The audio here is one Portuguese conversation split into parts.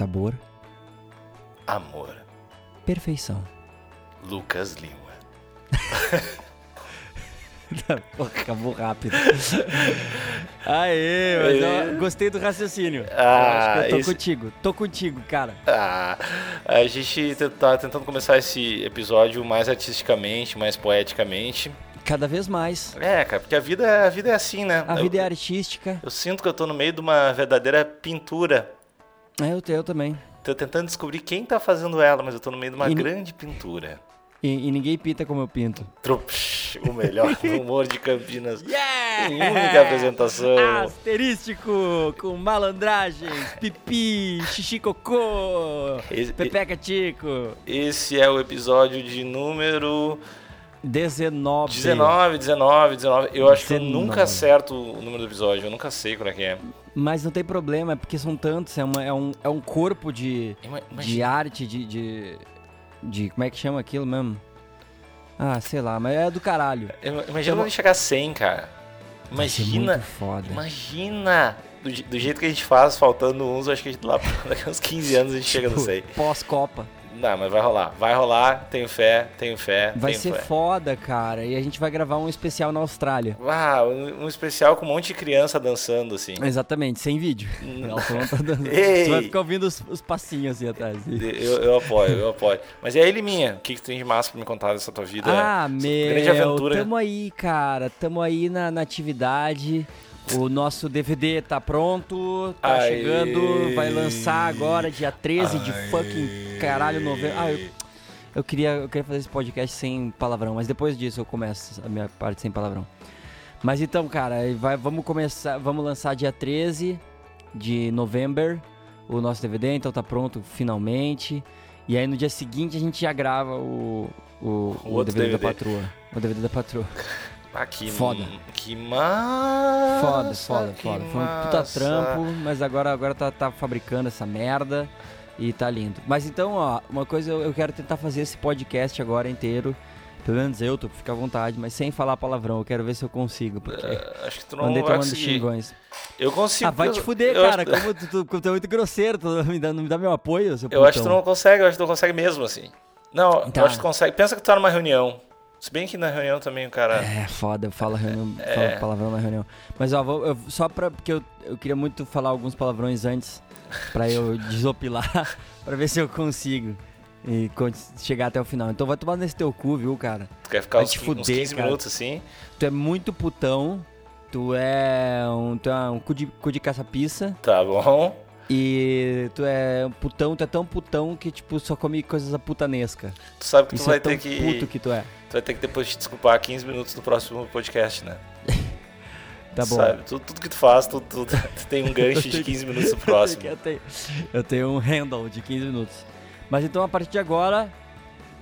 Sabor. Amor. Perfeição. Lucas Lima. Acabou rápido. Aê, mas eu gostei do raciocínio. Ah, eu acho que eu tô esse- contigo. Tô contigo, cara. Ah, a gente tá tentando começar esse episódio mais artisticamente, mais poeticamente. Cada vez mais. É, cara, porque a vida, a vida é assim, né? A eu, vida é artística. eu sinto que eu tô no meio de uma verdadeira pintura. É, eu, eu também. Tô tentando descobrir quem tá fazendo ela, mas eu tô no meio de uma E grande pintura. E, e ninguém pinta como eu pinto. Trups, o melhor humor de Campinas. Yeah! Em única apresentação. Asterístico com malandragens, pipi, xixi cocô, Esse, pepeca tico. esse é o episódio de número 19. 19, 19, 19. Eu acho que eu 19. nunca acerto o número do episódio, eu nunca sei qual é que é. Mas não tem problema, é porque são tantos, é, uma- é um, é um corpo de, de Imagina, arte, de, de, de- Como é que chama aquilo mesmo? Ah, sei lá, mas é do caralho. ima- imagina quando chegar a 100, cara. Imagina, muito foda. imagina. Do, do jeito que a gente faz, faltando uns, eu acho que a gente, lá daqui uns 15 anos a gente chega no Tipo, 100. Pós-Copa. Não, mas vai rolar. Vai rolar, tenho fé, tenho fé, Vai tenho ser fé. foda, cara. E a gente vai gravar um especial na Austrália. Ah, um, um especial com um monte de criança dançando, assim. Exatamente, sem vídeo. Tá! Você vai ficar ouvindo os, os passinhos assim atrás. Eu, eu apoio, eu apoio. Mas e aí, Liminha, o que, que tem de massa pra me contar dessa tua vida? Ah, meu, grande aventura. tamo aí, cara. Tamo aí na, na atividade. O nosso DVD tá pronto, tá Ai. chegando, vai lançar agora, dia 13 de fucking caralho, novembro. Ah, eu, eu, queria, eu queria fazer esse podcast sem palavrão, mas depois disso eu começo a minha parte sem palavrão. Mas então, cara, vai, vamos começar, vamos lançar dia 13 de novembro o nosso DVD, então tá pronto finalmente. E aí no dia seguinte a gente já grava o, o, O o outro DVD, da DVD. patroa. O DVD da patroa. Ah, que Foda. Que massa. Foda, foda, foda. Foi um puta trampo, mas agora, agora tá, tá fabricando essa merda e tá lindo. Mas então, ó, uma coisa eu, eu quero tentar fazer esse podcast agora inteiro. Pelo menos eu, tô, fica à vontade, mas sem falar palavrão. Eu quero ver se eu consigo, porque Ah, Acho que tu não andei vai tomando conseguir. xingões. Eu consigo. Ah, vai te fuder, eu cara. Como tu, tu, tu é muito grosseiro, tu não me dá, não me dá meu apoio, seu eu acho que tu não consegue, eu acho que tu não consegue mesmo, assim. Não, Tá. eu acho que tu consegue. Pensa que tu tá numa reunião. Se bem que na reunião também o cara. É, foda, eu falo, reunião, É. palavrão na reunião. Mas ó, vou- eu- só pra. Porque eu, eu queria muito falar alguns palavrões antes, pra eu desopilar, pra ver se eu consigo. E chegar até o final. Então vai tomar nesse teu cu, viu, cara? Tu quer ficar Vai uns, te fuder, uns 15 cara. minutos assim. Tu é muito putão, tu é um, tu é um cu de, cu de caça-pizza. Tá bom. E tu é um putão, tu é tão putão que, tipo, só come coisas putanesca. Tu sabe que tu Isso vai é ter que. puto que tu é. Tu vai ter que depois te desculpar 15 minutos no próximo podcast, né? Tá bom. Sabe? Tudo, tudo que tu faz, tu, tu- tu tem um gancho de 15 minutos no próximo. Eu tenho, eu tenho um handle de 15 minutos. Mas então, a partir de agora,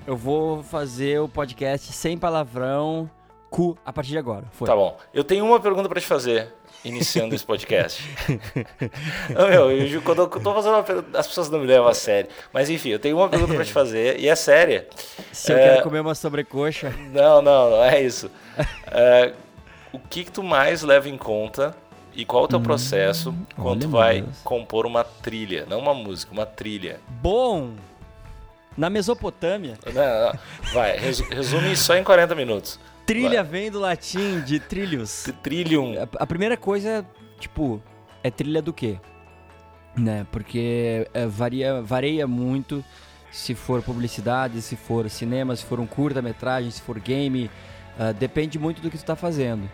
eu vou fazer o podcast sem palavrão, cu, a partir de agora. Foi. Tá bom. Eu tenho uma pergunta pra te fazer, iniciando esse podcast. Meu, eu, quando eu tô fazendo uma pergunta, as pessoas não me levam a sério. Mas enfim, eu tenho uma pergunta pra te fazer, e é séria. Se eu É. quero comer uma sobrecoxa, Não, não, não é isso. É, o que, que tu mais leva em conta e qual o teu processo quando Hum, tu vai Deus. compor uma trilha? Não uma música, uma trilha. bom, na Mesopotâmia, Não, não, vai, resu- resume só em 40 minutos. Trilha vem do latim de trilhos. Trillium. A, a primeira coisa, tipo, é trilha do quê? Né? Porque é, varia, varia muito se for publicidade, se for cinema, se for um curta-metragem, se for game. ah, depende muito do que tu tá fazendo.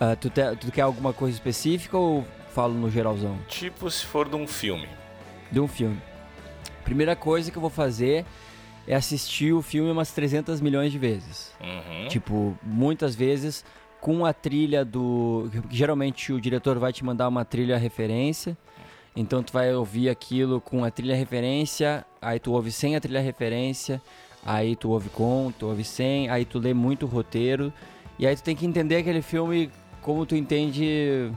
Ah, tu, te- tu quer alguma coisa específica ou falo no geralzão? Tipo se for de um filme. De um filme. Primeira coisa que eu vou fazer é assistir o filme umas 300 milhões de vezes. Uhum. Tipo, muitas vezes com a trilha do. Geralmente o diretor vai te mandar uma trilha referência. Então tu vai ouvir aquilo com a trilha referência, aí tu ouve sem a trilha referência, aí tu ouve com, tu ouve sem, aí tu lê muito o roteiro. E aí tu tem que entender aquele filme como tu entende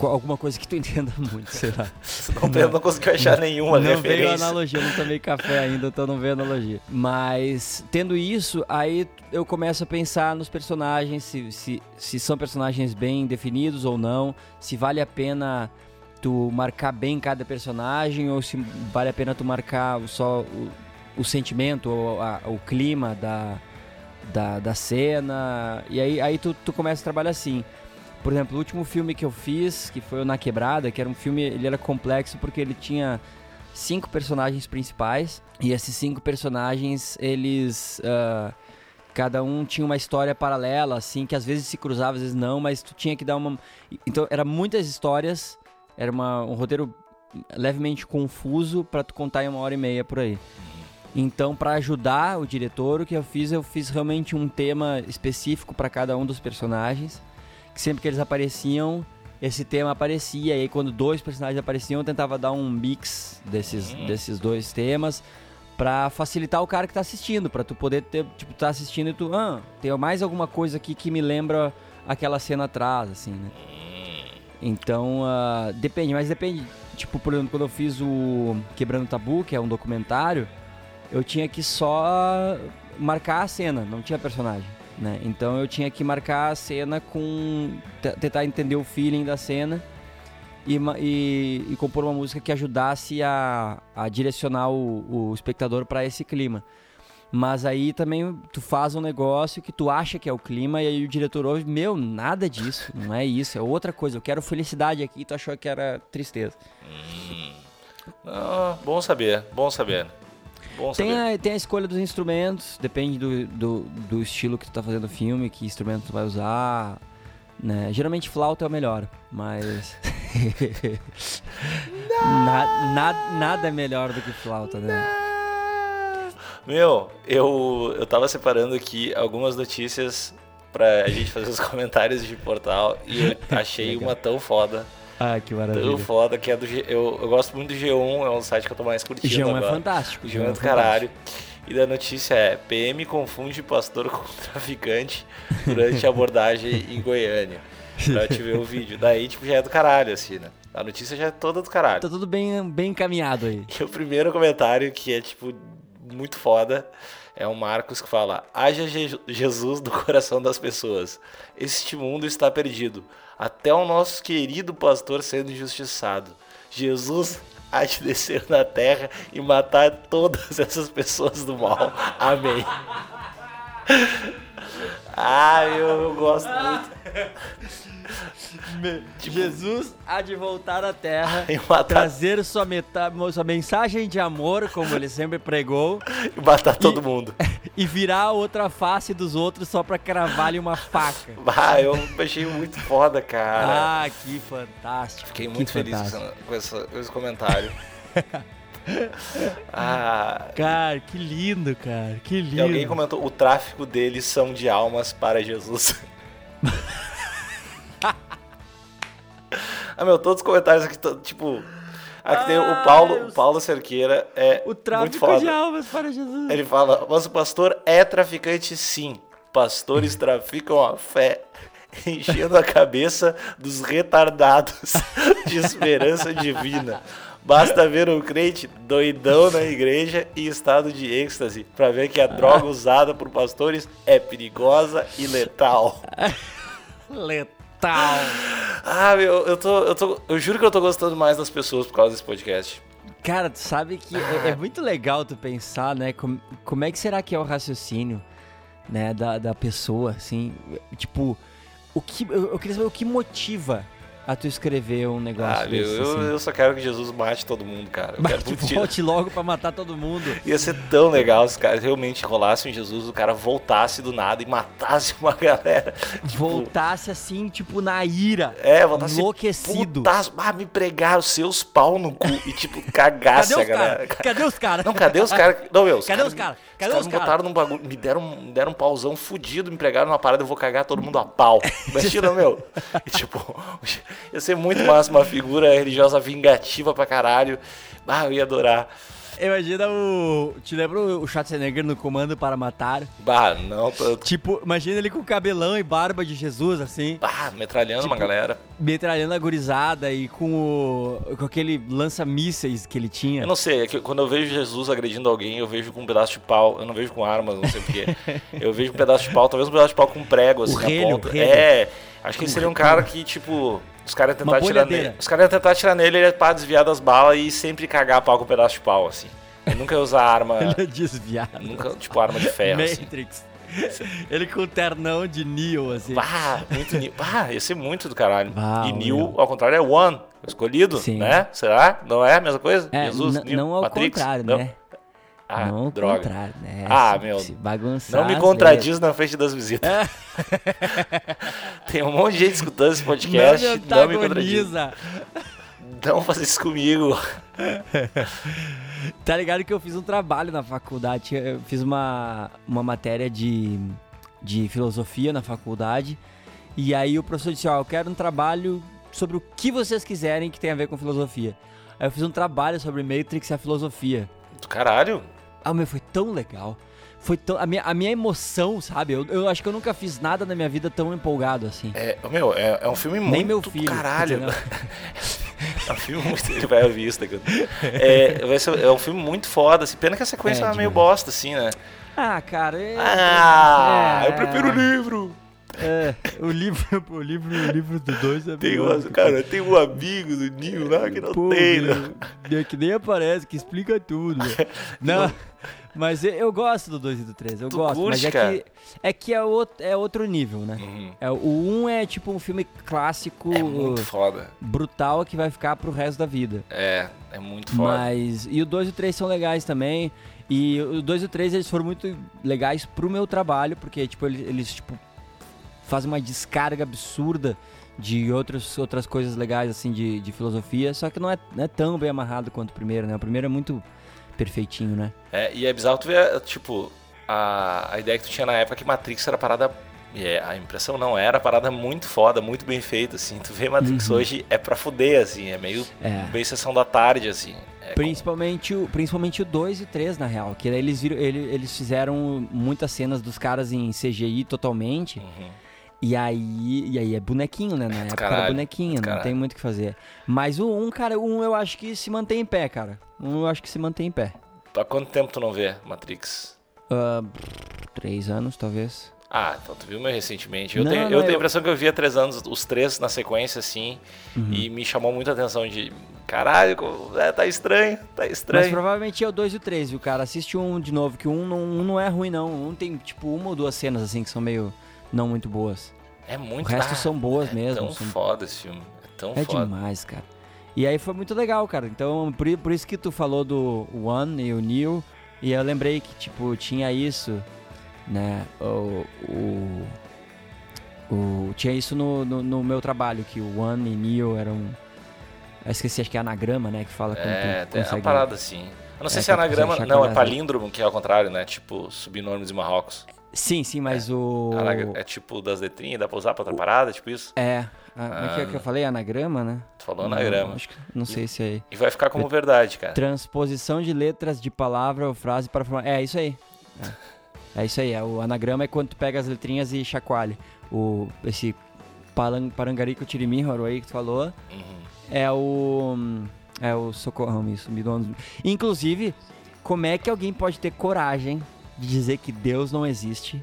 alguma coisa que tu entenda muito, sei lá. não, não, não consegui achar nenhuma não referência. Não veio analogia, eu não tomei café ainda, então não veio analogia. Mas, tendo isso, aí eu começo a pensar nos personagens, se, se, se são personagens bem definidos ou não, se vale a pena tu marcar bem cada personagem ou se vale a pena tu marcar só o, o sentimento ou a, o clima da, da, da cena. E aí, aí tu, tu começa a trabalhar assim. Por exemplo, o último filme que eu fiz, que foi o Na Quebrada, que era um filme, ele era complexo porque ele tinha cinco personagens principais e esses cinco personagens, eles uh, cada um tinha uma história paralela, assim, que às vezes se cruzava, às vezes não, mas tu tinha que dar uma então era muitas histórias, era uma, um roteiro levemente confuso para tu contar em uma hora e meia por aí. Então, para ajudar o diretor, o que eu fiz, eu fiz realmente um tema específico para cada um dos personagens que sempre que eles apareciam, esse tema aparecia. E aí, quando dois personagens apareciam, eu tentava dar um mix desses, uhum. desses dois temas para facilitar o cara que tá assistindo, para tu poder ter, tipo, tá assistindo e tu, ah, tem mais alguma coisa aqui que me lembra aquela cena atrás, assim, né? Então, uh, depende, mas depende. Tipo, por exemplo, quando eu fiz o Quebrando Tabu, que é um documentário, eu tinha que só marcar a cena, não tinha personagem. Né? Então eu tinha que marcar a cena com. tentar entender o feeling da cena e, e, e compor uma música que ajudasse a, a direcionar o, o espectador para esse clima. Mas aí também tu faz um negócio que tu acha que é o clima e aí o diretor ouve, meu, nada disso, não é isso, é outra coisa. Eu quero felicidade aqui e tu achou que era tristeza. Hum. Ah, bom saber, bom saber. Bom tem, a, tem a escolha dos instrumentos, depende do, do, do, estilo que tu tá fazendo o filme, que instrumento tu vai usar. Né? Geralmente flauta é o melhor, mas. na, na, nada é melhor do que flauta, né? Meu, eu, eu tava separando aqui algumas notícias pra gente fazer os comentários de portal e eu achei uma tão foda ah, que maravilha. Tão foda que é do G... eu, eu gosto muito do G1, é um site que eu tô mais curtindo G1 é agora. é fantástico. G1 é do caralho. E da notícia é: PM confunde pastor com traficante durante a abordagem em Goiânia. Pra te ver o vídeo. Daí, tipo, já é do caralho, assim, né? A notícia já é toda do caralho. Tá tudo bem, bem encaminhado aí. E o primeiro comentário, que é, tipo, muito foda, é o Marcos que fala: Haja Jesus do coração das pessoas. Este mundo está perdido até o nosso querido pastor sendo injustiçado. Jesus há de descer na terra e matar todas essas pessoas do mal. Amém. Ah, eu, eu gosto muito. Tipo, Jesus há de voltar à terra, matar... trazer sua, meta... sua mensagem de amor, como ele sempre pregou, e matar todo mundo. E virar a outra face dos outros só pra cravar-lhe uma faca. Ah, eu achei muito foda, cara. Ah, que fantástico. Fiquei muito feliz com, essa, com esse comentário. Ah, cara, que lindo, cara. Que lindo. E alguém comentou: o tráfico deles são de almas para Jesus. ah, meu, todos os comentários aqui, tipo. Aqui ah, tem o Paulo, o Paulo Cerqueira. É o tráfico muito foda. de almas para Jesus. Ele fala: Mas o pastor é traficante, sim. Pastores traficam a fé, enchendo a cabeça dos retardados de esperança divina. Basta ver um crente doidão na igreja em estado de êxtase para ver que a droga usada por pastores é perigosa e letal. letal. Ah, meu, eu tô, eu tô. Eu juro que eu tô gostando mais das pessoas por causa desse podcast. Cara, tu sabe que é, é, muito legal tu pensar, né? Como, como é que será que é o raciocínio, né, da, da pessoa, assim? Tipo, o que, eu, eu queria saber o que motiva a tu escrever um negócio ah, desse, eu, assim. eu só quero que Jesus mate todo mundo, cara. Eu Mas que volte logo pra matar todo mundo. Ia ser tão legal se cara realmente rolasse em Jesus, o cara voltasse do nada e matasse uma galera. Tipo, voltasse assim, tipo, na ira. É, voltasse enlouquecido. Putasse, ah, me pregaram seus pau no cu e, tipo, cagasse a galera. Cara? Cadê os caras? Não, cadê os caras? Não, meu, Cadê os caras? Cadê os caras? me botaram num bagulho, me deram, me deram um pauzão fudido, me pregaram numa parada, eu vou cagar todo mundo a pau. Imagina, meu. E, tipo, ia ser muito mais uma figura religiosa vingativa pra caralho. Ah, eu ia adorar. Imagina o. Te lembra o Schwarzenegger no Comando para Matar? Bah, não, tô... Tipo, imagina ele com cabelão e barba de Jesus, assim. Bah, metralhando tipo, uma galera. Metralhando a gurizada e com o. com aquele lança-mísseis que ele tinha. Eu não sei, é que quando eu vejo Jesus agredindo alguém, eu vejo com um pedaço de pau. Eu não vejo com armas, não sei porquê. eu vejo um pedaço de pau, talvez um pedaço de pau com prego, assim, o relho, na ponta. Relho. É, acho que ele seria um cara que, tipo. Os caras iam tentar tirar nele. Os caras tentar tirar nele, ele ia pra desviar das balas e sempre cagar pau com um pedaço de pau, assim. Ele nunca ia usar arma. ele ia desviar. Nunca, tipo, arma de ferro. Matrix. Assim. Ele com o ternão de Neo, assim. Bah, muito Neo. Bah, ia ser muito do caralho. Bah, e Neo, ao contrário, é One. Escolhido, Sim. né? Será? Não é a mesma coisa? É, Jesus, Neo, não ao Matrix? contrário, não. né? Ah, não droga. contrário, né? Ah, meu, se bagunçar Não me contradiz na frente das visitas. Tem um monte de gente escutando esse podcast. Não me Não, me contradiz. Não faça isso comigo. Tá ligado que eu fiz um trabalho na faculdade. Eu fiz uma, uma matéria de, de filosofia na faculdade. E aí o professor disse: Ó, eu quero um trabalho sobre o que vocês quiserem que tenha a ver com filosofia. Aí eu fiz um trabalho sobre Matrix e a filosofia. Do caralho. Ah, meu, foi tão legal. Foi tão. A minha, a minha emoção, sabe? Eu, eu acho que eu nunca fiz nada na minha vida tão empolgado assim. É, meu, é, é um filme muito Nem meu filho. caralho. É um filme muito. Ele vai ouvir isso daqui. É, é um filme muito foda. Assim. Pena que a sequência É, é, meio bosta, assim, né? Ah, cara. é- Ah, é, eu prefiro o livro. É, o livro, o livro, o livro do dois é Tem um, do que- cara, tem um amigo do Nil lá que não Pô, tem, né? meu, é que nem aparece, que explica tudo. Não, mas eu, gosto do 2 e do 3, eu Tu gosto. mas curte, é cara? que, é que é outro, é outro nível, né? Uhum. É, o 1 um é tipo um filme clássico, É muito foda. brutal, que vai ficar pro resto da vida. É, é muito foda. Mas. E o 2 e o 3 são legais também. E o 2 e o 3 eles foram muito legais pro meu trabalho, porque tipo, eles, eles tipo, fazem uma descarga absurda de outros, outras coisas legais assim de, de filosofia, só que não é, não é tão bem amarrado quanto o primeiro, né? O primeiro é muito perfeitinho, né? É, e é bizarro tu ver, tipo, a, a ideia que tu tinha na época que Matrix era parada. E é, a impressão não era parada muito foda, muito bem feita, assim. Tu vê Matrix hoje é pra fuder, assim, é meio Uhum. É. bem sessão da tarde, assim. É Principalmente o, principalmente o 2 e 3, na real. Que daí eles, viram, ele- eles fizeram muitas cenas dos caras em CGI totalmente. Uhum. E aí, e aí é bonequinho, né? Na época era caralho, bonequinho, não caralho. tem muito o que fazer. Mas o 1, um, cara, o 1 um eu acho que se mantém em pé, cara. O 1 um eu acho que se mantém em pé. Há quanto tempo tu não vê Matrix? Ah, três anos, talvez. Ah, então tu viu meio recentemente. Eu, Não, tenho, não, eu tenho a impressão que eu vi há três anos, os três na sequência, assim, Uhum. e me chamou muita atenção de. Caralho, é, tá estranho, tá Mas estranho. provavelmente é o 2 e o 3, viu, cara? Assiste um de novo, que o um não, um não é ruim, não. Um tem, tipo, uma ou duas cenas, assim, que são meio não muito boas. É muito O resto ah, são boas é mesmo, tão são- foda esse filme. É tão É foda. demais, cara. E aí foi muito legal, cara. Então, por, por isso que tu falou do One e o Neil. E eu lembrei que, tipo, tinha isso, né? O. o, o- tinha isso no, no, no meu trabalho, que o One e Neil eram. Eu esqueci, acho que é anagrama, né? Que fala quando É, tem uma parada assim. Eu não sei É, se é anagrama. Não, é palíndromo, que é ao contrário, né? Tipo, subnomes de Marrocos. Sim, sim, mas o. Anagra- É tipo das letrinhas, dá pra usar pra outra parada, tipo isso? É. Ah, como é que, é que eu falei? Anagrama, né? Tu falou Não, anagrama. Acho que, não sei se é. E vai ficar como verdade, cara. Transposição de letras de palavra ou frase para formar. É isso aí. É, É isso aí. é, O anagrama é quando tu pega as letrinhas e chacoalha. O, esse palang, parangarico tirimíhoro aí que tu falou Uhum. é o. É o socorrão, isso. Me dá Inclusive, como é que alguém pode ter coragem de dizer que Deus não existe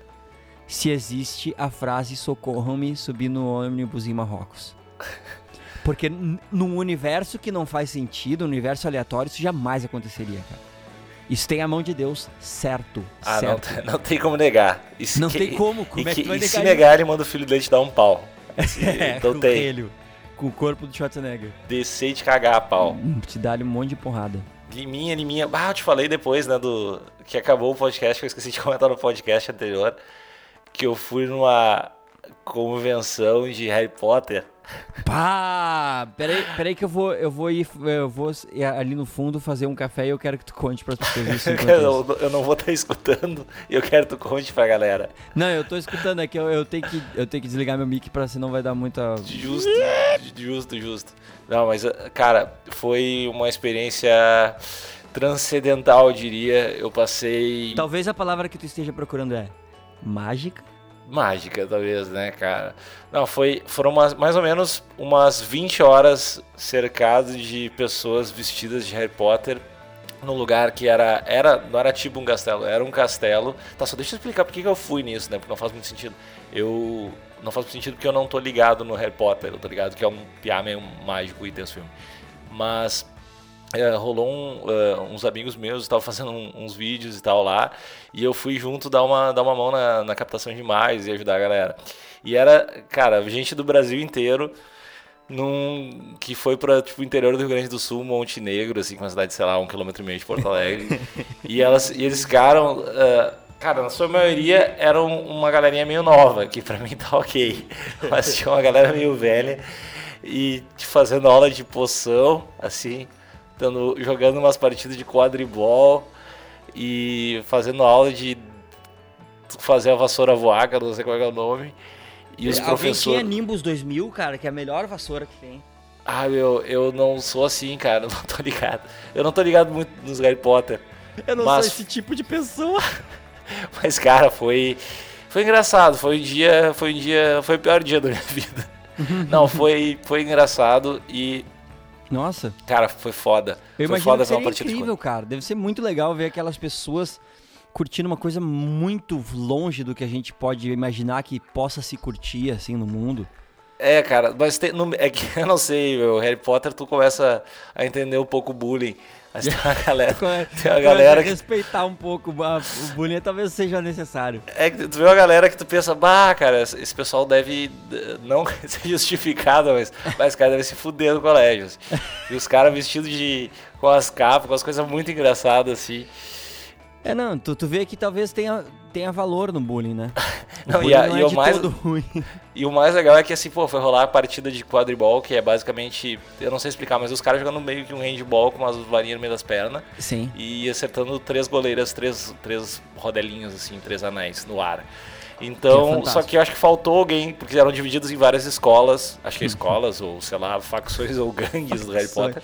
se existe a frase socorram-me subir no ônibus em Marrocos? Porque num universo que não faz sentido, um universo aleatório, isso jamais aconteceria, cara. Isso tem a mão de Deus, certo. Ah, não, certo. tem- não tem como negar. Se Não que- tem como, como e é que que- e se negar isso? ele manda o filho dele te dar um pau. É, então com tem. ele, com o corpo do Schwarzenegger. Descer e te cagar a pau. Hum, Te dá-lhe um monte de porrada. Liminha, Liminha. Ah, eu te falei depois, né, do... Que acabou o podcast, que eu esqueci de comentar no podcast anterior. Que eu fui numa convenção de Harry Potter. Pá! Peraí, peraí que eu vou, eu vou ir, eu vou ir ali no fundo fazer um café e eu quero que tu conte pras pessoas isso eu, eu não vou estar escutando e eu quero que tu conte pra galera. Não, eu tô escutando, é que eu, eu, tenho, que, eu tenho que desligar meu mic pra senão vai dar muita... Justo, justo, justo. Não, mas, cara, foi uma experiência transcendental, eu diria. Eu passei. Talvez a palavra que tu esteja procurando é mágica. Mágica, talvez, né, cara? Não, foi, foram umas, mais ou menos umas 20 horas cercado de pessoas vestidas de Harry Potter num lugar que era, era. Não era tipo um castelo, era um castelo. Tá, só deixa eu explicar por que eu fui nisso, né? Porque não faz muito sentido. Eu. Não faz muito sentido porque eu não tô ligado no Harry Potter, eu tô ligado que é um piá meio mágico e tem esse filme. Mas é, rolou um, uh, uns amigos meus estavam fazendo um, uns vídeos e tal lá e eu fui junto dar uma, dar uma mão na, na captação de imagens e ajudar a galera. E era cara gente do Brasil inteiro num que foi para tipo o interior do Rio Grande do Sul Monte Negro assim uma cidade sei lá um quilômetro e meio de Porto Alegre. E elas e eles ficaram uh, cara na sua maioria eram uma galerinha meio nova que para mim tá ok mas tinha uma galera meio velha e fazendo aula de poção assim jogando umas partidas de quadribol e fazendo aula de fazer a vassoura voar, que eu não sei qual é o nome. E os professores. tinha Nimbus 2000, cara, que é a melhor vassoura que tem. Ah, meu, eu não sou assim, cara, não tô ligado. Eu não tô ligado muito nos Harry Potter. Eu não mas... sou esse tipo de pessoa. mas, cara, foi. Foi engraçado, foi um dia. Foi um dia. Foi o pior dia da minha vida. não, foi, foi engraçado e nossa. Cara, foi foda. Eu foi foda que seria incrível, cara. Deve ser muito legal ver aquelas pessoas curtindo uma coisa muito longe do que a gente pode imaginar que possa se curtir assim no mundo. É, cara, mas tem, no, é que eu não sei, meu, Harry Potter tu começa a entender um pouco o bullying. Mas tem uma galera. tem uma galera que... respeitar um pouco o bullying talvez seja necessário. É que tu vê uma galera que tu pensa, bah, cara, esse pessoal deve não ser justificado, mas, mas cara deve se fuder no colégio. Assim. E os caras vestidos de. com as capas, com as coisas muito engraçadas, assim. É, não, tu, tu vê que talvez tenha, tenha valor no bullying, né? O não, bullying e, a, não é e o mais ruim. E o mais legal é que assim, pô, foi rolar a partida de quadribol, que é basicamente, eu não sei explicar, mas os caras jogando meio que um handball com umas varinhas no meio das pernas. Sim. E acertando três goleiras, três, três rodelinhos assim, três anéis no ar. Então, é só que eu acho que faltou alguém, porque eram divididos em várias escolas, acho que escolas, ou sei lá, facções ou gangues do Harry Potter.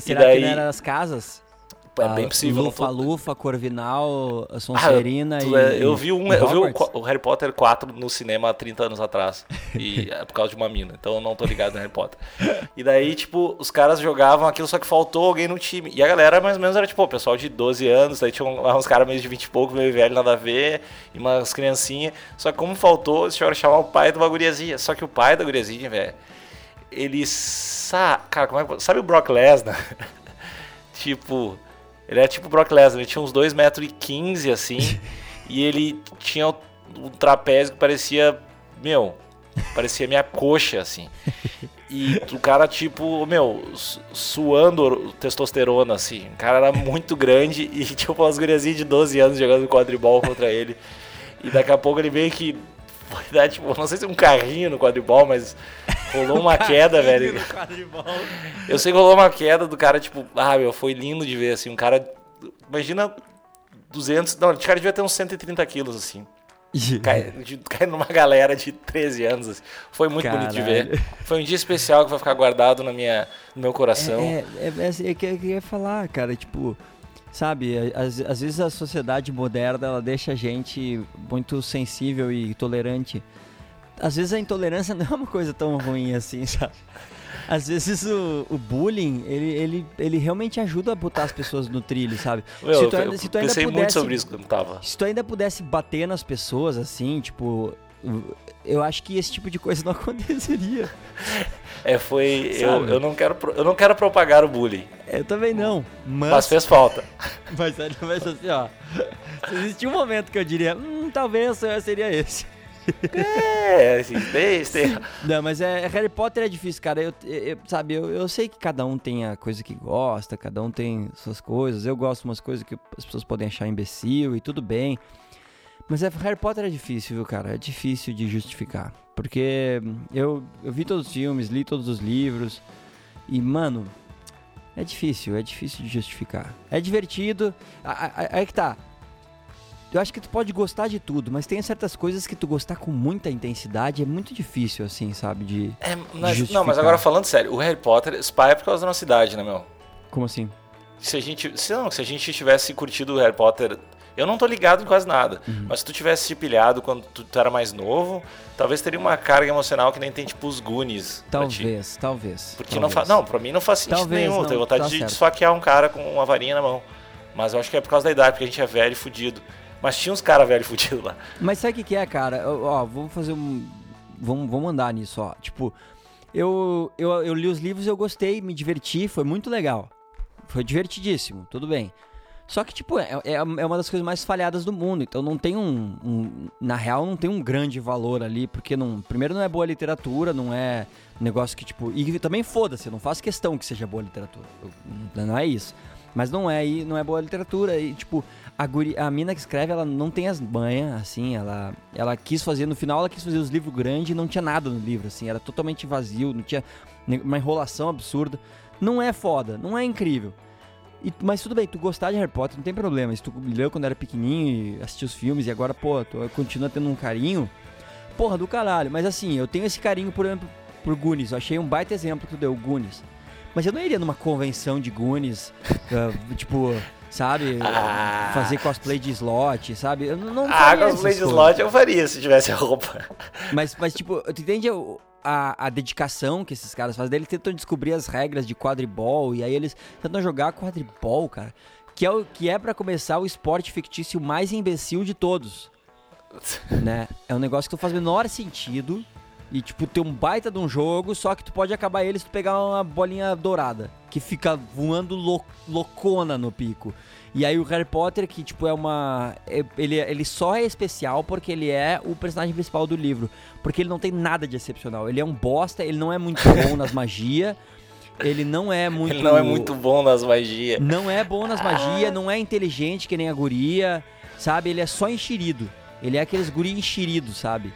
Será e daí... que não eram as casas? É bem possível. Lufa, tô... Lufa, Corvinal, Sonserina ah, e. É, eu vi, um, eu vi o, o, Harry Potter 4 no cinema há 30 anos atrás. E é por causa de uma mina. Então eu não tô ligado no Harry Potter. E daí, tipo, os caras jogavam aquilo, só que faltou alguém no time. E a galera mais ou menos era, tipo, o pessoal de 12 anos, daí tinha uns caras meio de 20 e pouco, meio velho, nada a ver, e umas criancinhas. Só que como faltou, eles tiveram que chamar o pai de uma guriazinha. Só que o pai da guriazinha, velho, ele sabe. Cara, como é que. Sabe o Brock Lesnar? tipo ele era tipo o Brock Lesnar, ele tinha uns 2,15 metros e 15, assim, e ele tinha um trapézio que parecia, meu, parecia minha coxa, assim. E o cara, tipo, meu, suando testosterona, assim. O cara era muito grande e tinha umas guriazinhas de 12 anos jogando quadribol contra ele. E daqui a pouco ele meio que foi dar, tipo, não sei se um carrinho no quadribol, mas rolou uma queda, velho. Eu sei que rolou uma queda do cara, tipo, ah, meu, foi lindo de ver, assim, um cara, imagina 200, não, o cara devia ter uns 130 quilos, assim. cai, cai numa galera de 13 anos. Assim. Foi muito Caralho. bonito de ver. Foi um dia especial que vai ficar guardado na minha, no meu coração. É, é, é, é, é que eu ia falar, cara, tipo, sabe, às, às vezes a sociedade moderna ela deixa a gente muito sensível e tolerante às vezes a intolerância não é uma coisa tão ruim assim, sabe? Às vezes o, o bullying, ele, ele, ele realmente ajuda a botar as pessoas no trilho, sabe? Meu, se tu ainda, se tu ainda pensei pudesse, muito sobre isso quando tava. Se tu ainda pudesse bater nas pessoas, assim, tipo... Eu acho que esse tipo de coisa não aconteceria. É, foi... Eu, eu, não quero, eu não quero propagar o bullying. Eu também não, mas... Mas fez falta. mas, mas assim, ó... Existe um momento que eu diria, hum, talvez seria esse é, assim, tem, tem. Não, mas é, Harry Potter é difícil, cara. Eu, eu sabe, eu, eu sei que cada um tem a coisa que gosta, cada um tem suas coisas. Eu gosto de umas coisas que as pessoas podem achar imbecil e tudo bem. Mas é, Harry Potter é difícil, viu, cara? É difícil de justificar. Porque eu, eu vi todos os filmes, li todos os livros. E, mano, é difícil, é difícil de justificar. É divertido. Aí que tá. Eu acho que tu pode gostar de tudo, mas tem certas coisas que tu gostar com muita intensidade é muito difícil, assim, sabe? De. É, mas, de não, mas agora falando sério, o Harry Potter spy é por causa da nossa cidade, né, meu? Como assim? se a gente. Se não, se a gente tivesse curtido o Harry Potter. Eu não tô ligado em quase nada. Uhum. Mas se tu tivesse te pilhado quando tu, tu era mais novo, talvez teria uma carga emocional que nem tem, tipo, os Goonies. Talvez, talvez. Porque talvez. não faz. Não, pra mim não faz sentido Talvez nenhum. não, tenho vontade tá de certo. esfaquear um cara com uma varinha na mão. Mas eu acho que é por causa da idade, porque a gente é velho e fudido. Mas tinha uns caras velho e fudido lá. Mas sabe o que, que é, cara? Eu- Ó, vamos fazer um. Vamos, vamos andar nisso, ó. Tipo, eu, eu, eu li os livros, eu gostei, me diverti, foi muito legal. Foi divertidíssimo, tudo bem. Só que, tipo, é, é é uma das coisas mais falhadas do mundo. Então não tem um, um- Na real, não tem um grande valor ali, porque não. Primeiro não é boa literatura, não é um negócio que, tipo. E também foda-se, não faço questão que seja boa literatura. Eu- não é isso. Mas não é, não é boa literatura. E, tipo, a, guri, a mina que escreve, ela não tem as manhas, assim, ela, ela quis fazer, no final ela quis fazer os livros grandes e não tinha nada no livro, assim, era totalmente vazio, não tinha uma enrolação absurda. Não é foda, não é incrível. E- mas tudo bem, tu gostar de Harry Potter não tem problema. Se tu leu quando era pequenininho e assistiu os filmes e agora, pô, tu continua tendo um carinho, porra do caralho. Mas assim, eu tenho esse carinho, por exemplo, por Goonies. Eu achei um baita exemplo que tu deu, Goonies. Mas eu não iria numa convenção de Goonies, ah, tipo, sabe? Ah. Fazer cosplay de slot, sabe? Eu não, não Ah, cosplay de slot eu faria se tivesse a roupa. Mas, mas tipo, tu entende a, a dedicação que esses caras fazem? Eles tentam descobrir as regras de quadribol e aí eles tentam jogar quadribol, cara. Que é, o, que é para começar o esporte fictício mais imbecil de todos. né? É um negócio que não faz o menor sentido. E, tipo, tem um baita de um jogo, só que tu pode acabar ele se tu pegar uma bolinha dourada. Que fica voando lou- loucona no pico. E aí o Harry Potter, que, tipo, é uma... é- Ele, ele só é especial porque ele é o personagem principal do livro. Porque ele não tem nada de excepcional. Ele é um bosta, ele não é muito bom nas magias. Ele não é muito... Ele não é muito bom nas magias. Não é bom nas magias, não é inteligente que nem a guria, sabe? Ele é só enxerido. Ele é aqueles guri enxeridos, sabe?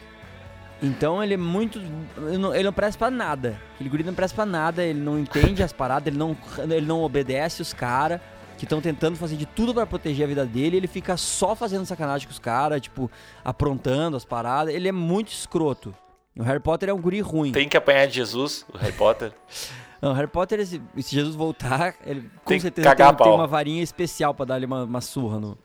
Então ele é muito. Ele não, ele não presta pra nada. Aquele guri não presta pra nada, ele não entende as paradas, ele não, ele não obedece os caras que estão tentando fazer de tudo pra proteger a vida dele. Ele fica só fazendo sacanagem com os caras, tipo, aprontando as paradas. Ele é muito escroto. O Harry Potter é um guri ruim. Tem que apanhar de Jesus, o Harry Potter. Não, Harry Potter, se, se Jesus voltar, ele com Tem certeza tem, tem uma varinha especial pra dar ele uma, uma surra no.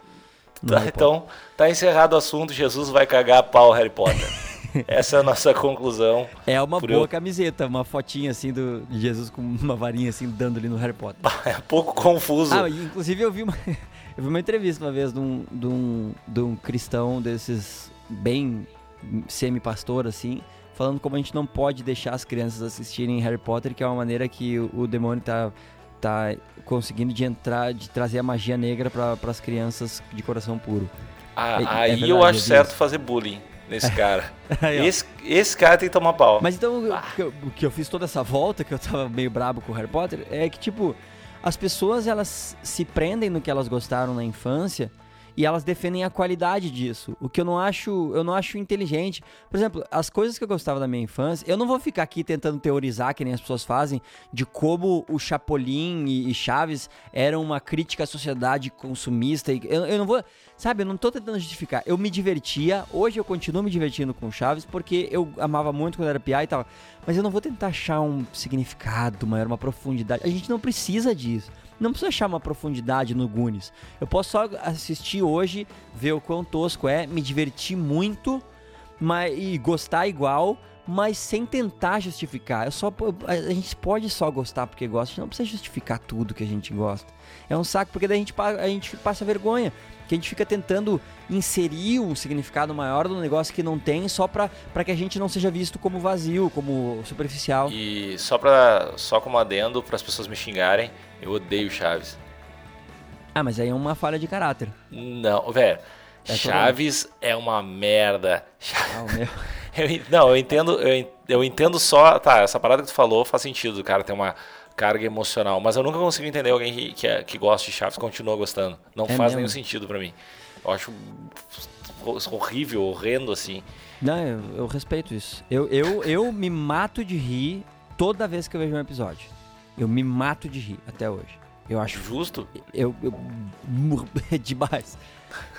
no Tá, então, tá encerrado o assunto. Jesus vai cagar a pau Harry Potter. Essa é a nossa conclusão. É uma boa eu- camiseta, uma fotinha assim do, de Jesus com uma varinha assim dando ali no Harry Potter. É um pouco confuso. Ah, inclusive eu vi uma, eu vi uma entrevista uma vez de um, de um, de um cristão desses bem semi-pastor assim, falando como a gente não pode deixar as crianças assistirem Harry Potter, que é uma maneira que o, o demônio tá, tá conseguindo de entrar, de trazer a magia negra para as crianças de coração puro. Ah, é- é aí verdade, eu acho certo fazer bullying nesse cara. Aí, esse, esse cara tem que tomar pau. Mas então, o que eu- o que eu fiz toda essa volta, que eu tava meio brabo com o Harry Potter, é que, tipo, as pessoas, elas se prendem no que elas gostaram na infância e elas defendem a qualidade disso. O que eu não acho, eu não acho inteligente. Por exemplo, as coisas que eu gostava da minha infância, eu não vou ficar aqui tentando teorizar, que nem as pessoas fazem, de como o Chapolin e, e Chaves eram uma crítica à sociedade consumista. e- Eu, eu não vou, sabe, eu não tô tentando justificar. Eu me divertia, hoje eu continuo me divertindo com Chaves, porque eu amava muito quando era piá e tal. Mas eu não vou tentar achar um significado maior, uma profundidade. A gente não precisa disso. Não precisa achar uma profundidade no Goonies. Eu posso só assistir hoje, ver o quão tosco é, me divertir muito mas, e gostar igual, mas sem tentar justificar. Eu só, a gente pode só gostar porque gosta, a gente não precisa justificar tudo que a gente gosta. É um saco, porque daí a gente, a gente passa vergonha. Que a gente fica tentando inserir um significado maior no negócio que não tem, só pra que a gente não seja visto como vazio, como superficial. E só, pra, só como adendo, para as pessoas me xingarem, eu odeio Chaves. Ah, mas aí é uma falha de caráter. Não, velho. É Chaves é uma merda. Ah. Eu não, eu entendo, eu, eu entendo só. Tá, essa parada que tu falou faz sentido, o cara tem uma carga emocional. Mas eu nunca consigo entender alguém que, que, é- que gosta de Chaves continua gostando. Não É faz mesmo? nenhum sentido pra mim. Eu acho horrível, horrendo assim. Não, eu, eu respeito isso. Eu, eu, eu me mato de rir toda vez que eu vejo um episódio. Eu me mato de rir até hoje. Eu acho Justo? eu, eu é demais.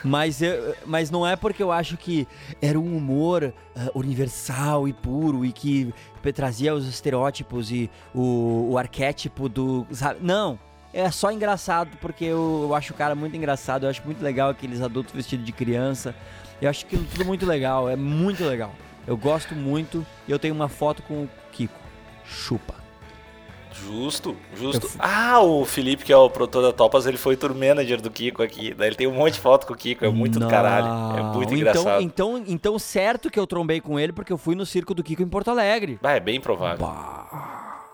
Mas, eu, mas não é porque eu acho que era um humor ah, universal e puro e que trazia os estereótipos e o, o arquétipo do. sabe? Não, é só engraçado, porque eu, eu acho o cara muito engraçado, eu acho muito legal aqueles adultos vestidos de criança. Eu acho aquilo tudo muito legal, é muito legal. Eu gosto muito e eu tenho uma foto com o Kiko. Chupa. Justo, justo. Eu Ah, o Felipe, que é o produtor da Topas, ele foi tour manager do Kiko aqui. Daí ele tem um monte de foto com o Kiko, é muito do caralho. É muito Não, engraçado. Então, então, então, certo que eu trombei com ele, porque eu fui no circo do Kiko em Porto Alegre. Ah, é bem provável. Bah,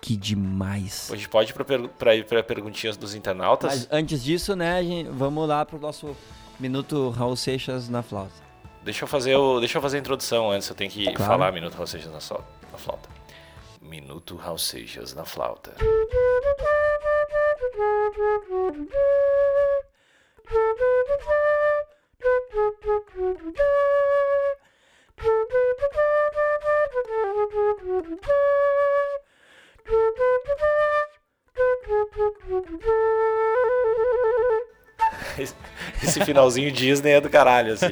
que demais. A gente pode ir pra, per perguntinhas dos internautas? Mas antes disso, né, gente, vamos lá pro nosso minuto Raul Seixas na flauta. Deixa eu fazer o, deixa eu fazer a introdução antes, eu tenho que Claro. falar Minuto Raul Seixas na, na flauta. Minuto Raul Seixas na flauta. Esse, finalzinho Disney é do caralho, assim.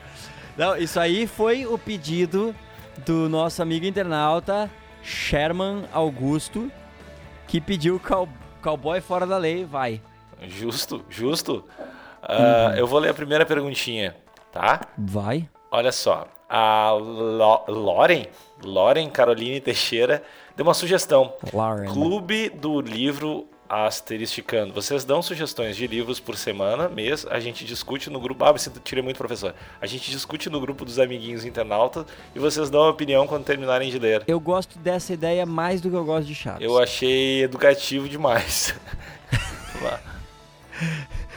Não, isso aí foi o pedido do nosso amigo internauta Sherman Augusto, que pediu cow Cowboy Fora da Lei, vai. Justo, justo. Ah, Eu vou ler a primeira perguntinha, tá? Vai. Olha só. A Lo- Loren, Loren Caroline Teixeira, deu uma sugestão. Lauren. Clube do livro Asteristicando. Vocês dão sugestões de livros por semana, mês. A gente discute no grupo. Ah, você tirei muito, professor. A gente discute no grupo dos amiguinhos internautas e vocês dão a opinião quando terminarem de ler. Eu gosto dessa ideia mais do que eu gosto de Chaves. Eu achei educativo demais.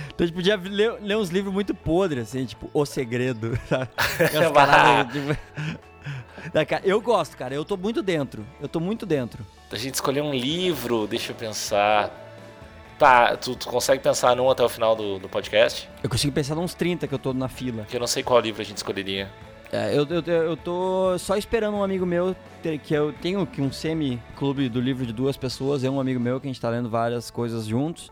Então a gente podia ler, ler uns livros muito podres, assim, tipo O Segredo, sabe? Paradas, tipo- Eu gosto, cara. Eu tô muito dentro. Eu tô muito dentro. A gente escolheu um livro, deixa eu pensar. Tá, tu, tu consegue pensar num até o final do, do podcast? Eu consigo pensar nos 30 que eu tô na fila. Que eu não sei qual livro a gente escolheria. É, eu, eu, eu tô só esperando um amigo meu, ter- que eu tenho que um semi-clube do livro de duas pessoas, é um amigo meu que a gente tá lendo várias coisas juntos.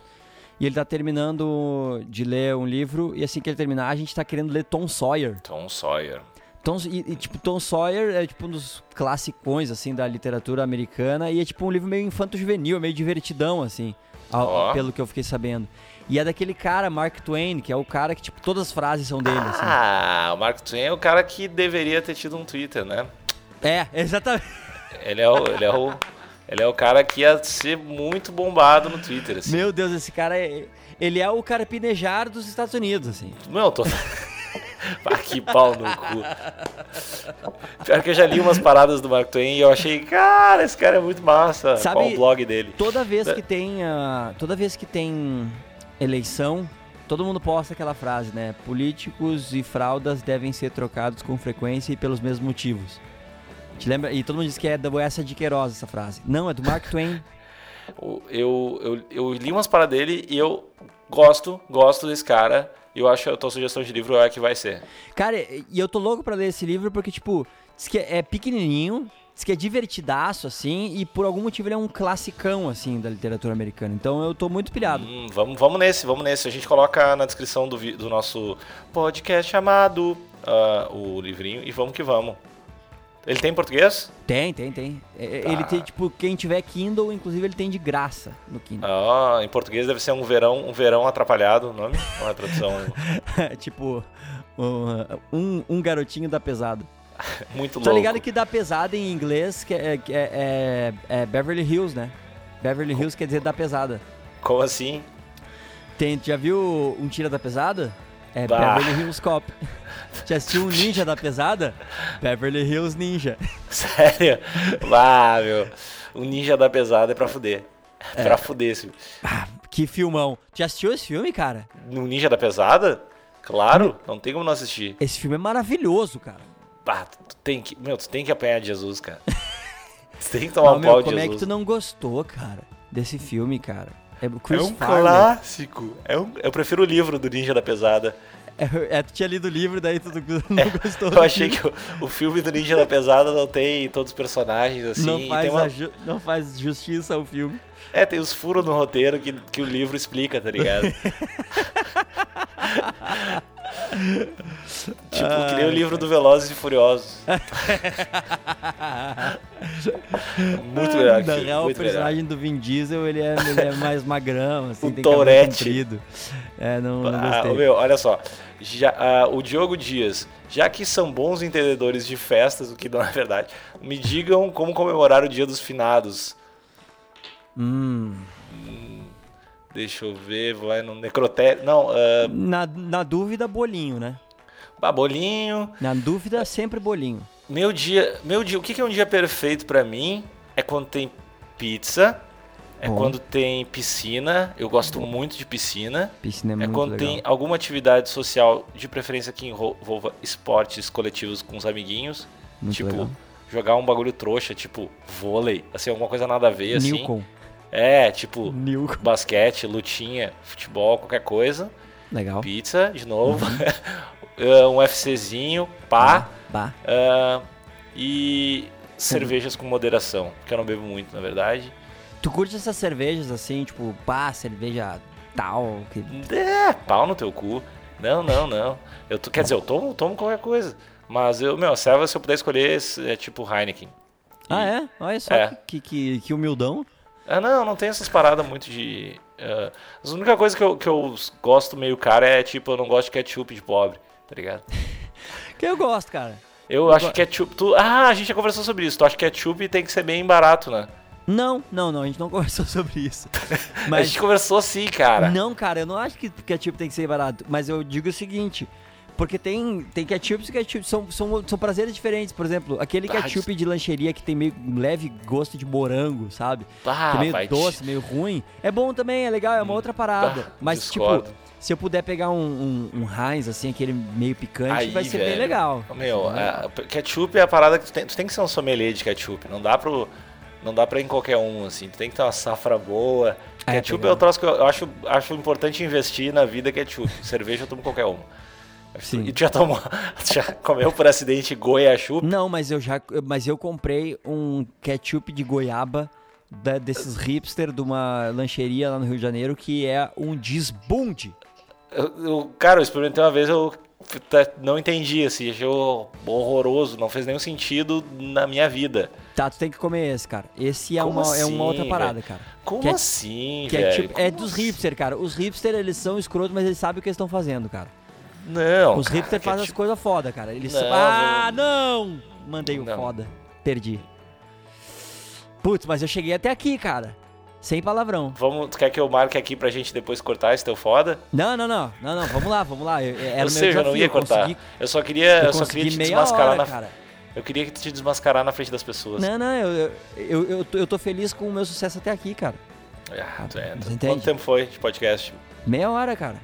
E ele tá terminando de ler um livro, e assim que ele terminar, a gente tá querendo ler Tom Sawyer. Tom Sawyer. Tom, e, e, tipo, Tom Sawyer é tipo um dos classicões, assim, da literatura americana, e é tipo um livro meio infanto-juvenil, meio divertidão, assim, ao- Ó. pelo que eu fiquei sabendo. E é daquele cara, Mark Twain, que é o cara que, tipo, todas as frases são dele, assim. Ah, o Mark Twain é o cara que deveria ter tido um Twitter, né? É, exatamente. Ele é o, ele é o, ele é o cara que ia ser muito bombado no Twitter, assim. Meu Deus, esse cara é. Ele é o carpinejar dos Estados Unidos, assim. Meu, tô. Ah, que pau no cu. Pior que eu já li umas paradas do Mark Twain e eu achei, cara, esse cara é muito massa. Sabe- Qual o blog dele? Toda vez É. que tem. ah, toda vez que tem eleição, todo mundo posta aquela frase, né? Políticos e fraldas devem ser trocados com frequência e pelos mesmos motivos. Te lembra? E todo mundo diz que é da Boessa de Queiroz essa frase. Não, é do Mark Twain. Eu, eu, eu li umas paradas dele e eu gosto, gosto desse cara. E eu acho que a tua sugestão de livro é a que vai ser. Cara, e eu tô louco pra ler esse livro porque, tipo, diz que é pequenininho, diz que é divertidaço, assim, e por algum motivo ele é um classicão, assim, da literatura americana. Então eu tô muito pilhado. Hum, vamos, vamos nesse, vamos nesse. A gente coloca na descrição do, do nosso podcast chamado ah, o livrinho e vamos que vamos. Ele tem em português? Tem, tem, tem. É, Tá. Ele tem, tipo, quem tiver Kindle, inclusive ele tem de graça no Kindle. Ah, em português deve ser um verão, um verão atrapalhado, o nome? Ou é tradução tipo, um, um garotinho da pesada. muito Tá louco? ligado que da pesada em inglês que é, que é, é- é Beverly Hills, né? Beverly Hills quer dizer da pesada. Como assim? Tem, já viu um Tira da Pesada? É Bah. Beverly Hills Cop. Já assistiu um Ninja da Pesada? Beverly Hills Ninja. Sério? Vá, meu. O Ninja da Pesada é pra fuder. É. Pra fuder esse. Ah, que filmão. Já assistiu esse filme, cara? No Ninja da Pesada? Claro, não tem como não assistir. Esse filme é maravilhoso, cara. Ah, tu tem que. Meu, tu tem que apanhar de Jesus, cara. Tu tem que tomar Não, um meu, pau de como é que Jesus. tu não gostou, cara, desse filme, cara? É É um Farley. clássico. É um- eu prefiro o livro do Ninja da Pesada. É, é, tu tinha lido o livro, daí tu não gostou Eu achei que o, o filme do Ninja da Pesada não tem todos os personagens assim. não faz, uma- ju- não faz justiça ao filme. É, tem os furos no roteiro que, que o livro explica, tá ligado? tipo, que nem o livro do Velozes e Furiosos. muito melhor. Na aquilo, real, o muito melhor. personagem do Vin Diesel, ele é, ele é mais magrão, assim, O tem comprido. É, não, não Ah, meu, olha só. Já, ah, o Diogo Dias, já que são bons entendedores de festas, o que não é verdade, me digam como comemorar o Dia dos Finados. Hum, Deixa eu ver, vai no necrotério. Não, ah, na, na dúvida, bolinho, né? babolinho. Na dúvida, sempre bolinho. Meu dia, meu dia, o que que é um dia perfeito pra mim? É quando tem pizza, é Bom. quando tem piscina. Eu gosto muito de piscina. Piscina é, É muito quando legal. tem alguma atividade social, de preferência que envolva esportes coletivos com os amiguinhos. Muito tipo, legal. jogar um bagulho trouxa, tipo vôlei, assim, alguma coisa nada a ver, assim. É, tipo, Newcom. basquete, lutinha, futebol, qualquer coisa. Legal. Pizza, de novo. Uhum. É, um UFCzinho, pá. Bah. Ah, e cervejas com moderação, que eu não bebo muito, na verdade. Tu curte essas cervejas assim, tipo, pá, cerveja tal, que É, pau no teu cu. Não, não, não. Eu tô, quer dizer, eu tomo, tomo qualquer coisa. Mas eu, meu, serva, se eu puder escolher, é tipo Heineken. Ah, é? Olha só É. que, que, que humildão. Ah, não, não tem essas paradas muito de. ah, a única coisa que eu, que eu gosto meio cara é tipo, eu não gosto de ketchup de pobre, tá ligado? Que eu gosto, cara. Eu acho que ketchup. Tu, ah, a gente já conversou sobre isso. Tu acha que ketchup tem que ser bem barato, né? Não, não, não, a gente não conversou sobre isso. A Mas gente conversou sim, cara. não, cara, eu não acho que ketchup tem que ser barato, mas eu digo o seguinte, porque tem, tem ketchup e ketchup, são, são, são prazeres diferentes, por exemplo, aquele ketchup de lancheria que tem meio leve gosto de morango, sabe? Ah, que é meio te- doce, meio ruim, é bom também, é legal, é uma outra parada. Ah, mas discordo. tipo, se eu puder pegar um, um, um Heinz, assim, aquele meio picante, Aí, vai ser bem velho. legal. Meu, a- ketchup é a parada que tu tem, tu tem que ser um sommelier de ketchup. Não dá pro. Não dá pra ir em qualquer um, assim. Tu tem que ter uma safra boa. É, ketchup pegar. é o troço que eu acho, acho importante investir na vida ketchup. Cerveja eu tomo qualquer um. Sim. E tu já tomou. tu já comeu por acidente goiachup? Não, mas eu já, mas eu comprei um ketchup de goiaba da- desses hipster de uma lancheria lá no Rio de Janeiro que é um desbunde. Eu, eu- cara, eu experimentei uma vez, eu não entendi, assim, achei horroroso, não fez nenhum sentido na minha vida. Tá, tu tem que comer esse, cara. Esse é, Como uma, é assim, uma outra parada, velho? cara. Como Ket- assim, Ketchup velho? é Como dos assim? hipster, cara. Os hipster, eles são escrotos, mas eles sabem o que eles estão fazendo, cara. Não, Os cara, hipster fazem as ketchup- coisas foda, cara. Eles Não. Ah, não! Mandei o Não. foda. Perdi. Putz, mas eu cheguei até aqui, cara. Sem palavrão. Vamos, tu quer que eu marque aqui pra gente depois cortar esse teu foda? Não, não, não. Não, não. Vamos lá, vamos lá. Eu, era eu sei, eu desafio. não ia cortar. consegui- Eu só queria, eu eu só queria te desmascarar hora, na cara. Eu queria te desmascarar na frente das pessoas. Não, não, eu, eu, eu, eu, tô, eu feliz com o meu sucesso até aqui, cara. Ah, tu é, entende? Quanto tempo foi de podcast? Meia hora, cara.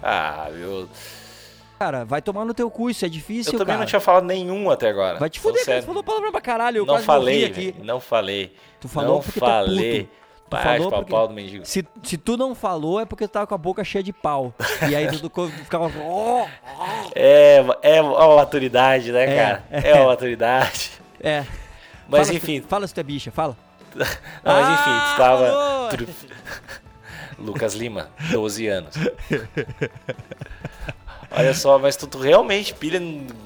Ah, meu. Cara, vai tomar no teu cu, isso é difícil, Eu também cara. não tinha falado nenhum até agora. Vai te fuder, cara. Tu falou palavrão pra caralho. Eu Não falei, aqui. não falei. Tu falou não porque falei. tu é puto. Tu Bate falou porque- pau do mendigo. Se, se tu não falou, é porque tu tava com a boca cheia de pau. E aí tu, ficava... É, é uma maturidade, né, É, cara? é. É, uma maturidade. É. Mas Fala se enfim. tu- fala se tu é bicha, fala. Não, mas enfim, Ah, tu tava. Lucas Lima, 12 anos. Olha só, mas tu, tu realmente pilha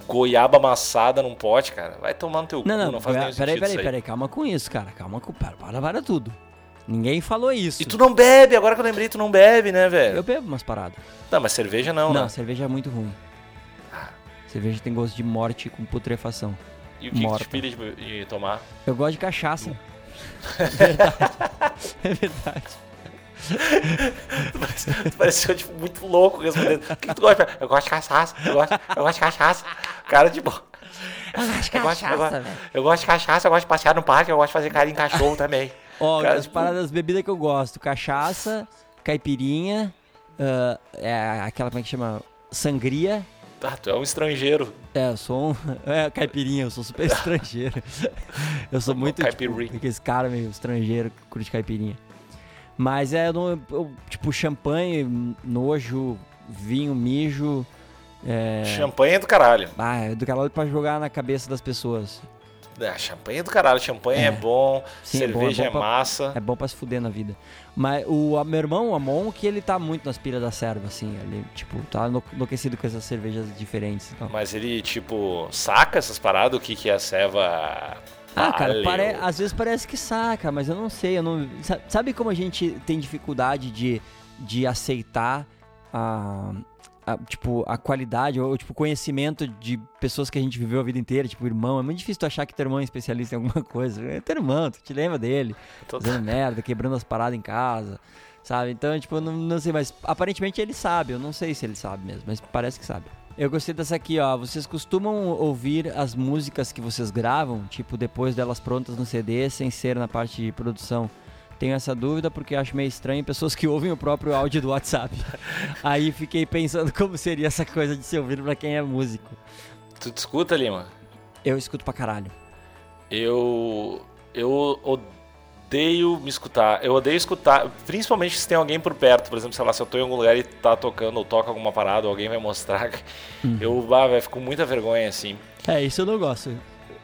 goiaba amassada num pote, cara? Vai tomar no teu cu, Não, não, não faz peraí, nenhum peraí, sentido peraí, isso aí. peraí, calma com isso, cara. Calma com. Para, para, para tudo. Ninguém falou isso. E tu não bebe, agora que eu lembrei, tu não bebe, né, velho? Eu bebo umas paradas. Não, mas cerveja não, Não, né? cerveja é muito ruim. Cerveja tem gosto de morte com putrefação. E o que, que morta. tu pilha de, de tomar? Eu gosto de cachaça. É verdade. É verdade. Tu pareceu, tipo, muito louco respondendo. O que, tu gosta? Eu gosto de cachaça, eu gosto, eu gosto de cachaça. Cara, tipo... Eu gosto de Eu gosto, eu, cachaça, gosto, eu gosto de cachaça, eu gosto de passear no parque, eu gosto de fazer carinho em cachorro também. Ó, Cara, as tipo- paradas, bebidas que eu gosto. Cachaça, caipirinha, ah, é aquela, como é que chama? Sangria. Ah, tu é um estrangeiro. É, eu sou um... É, caipirinha, eu sou super estrangeiro. Eu sou muito, tipo, Caipirinha. aqueles cara meio estrangeiro que curte caipirinha. Mas é, eu tipo, champanhe, nojo, vinho, mijo... É... Champanhe é do caralho. Ah, é do caralho pra jogar na cabeça das pessoas. É, champanhe é do caralho, champanhe é, É. bom, Sim, é bom, cerveja é é, bom pra- massa. É bom pra se fuder na vida. Mas o a- meu irmão, o Amon, que ele tá muito nas pilhas da serva, assim. Ele, tipo, tá enlou- enlouquecido com essas cervejas diferentes e tal. Mas ele, tipo, saca essas paradas, o que, que é a ceva. Ah, cara, pare- às vezes parece que saca, mas eu não sei. Eu não... sa- Sabe como a gente tem dificuldade de, de aceitar a, a, tipo, a qualidade ou tipo, conhecimento de pessoas que a gente viveu a vida inteira, tipo, irmão. É muito difícil tu achar que teu irmão é especialista em alguma coisa. É teu irmão, tu te lembra dele, Tô- fazendo merda, quebrando as paradas em casa, sabe? Então, tipo, não, não sei, mas aparentemente ele sabe. Eu não sei se ele sabe mesmo, mas parece que sabe. Eu gostei dessa aqui, ó. Vocês costumam ouvir as músicas que vocês gravam, tipo, depois delas prontas no CD, sem ser na parte de produção? Tenho essa dúvida porque acho meio estranho pessoas que ouvem o próprio áudio do WhatsApp. Aí fiquei pensando como seria essa coisa de se ouvir pra quem é músico. Tu te escuta, Lima? Eu escuto pra caralho. Eu. Eu odeio me escutar. Eu odeio escutar, principalmente se tem alguém por perto. Por exemplo, sei lá, se eu tô em algum lugar e tá tocando ou toca alguma parada, ou alguém vai mostrar. Eu ah, véio, fico com muita vergonha, assim. É, isso eu não gosto.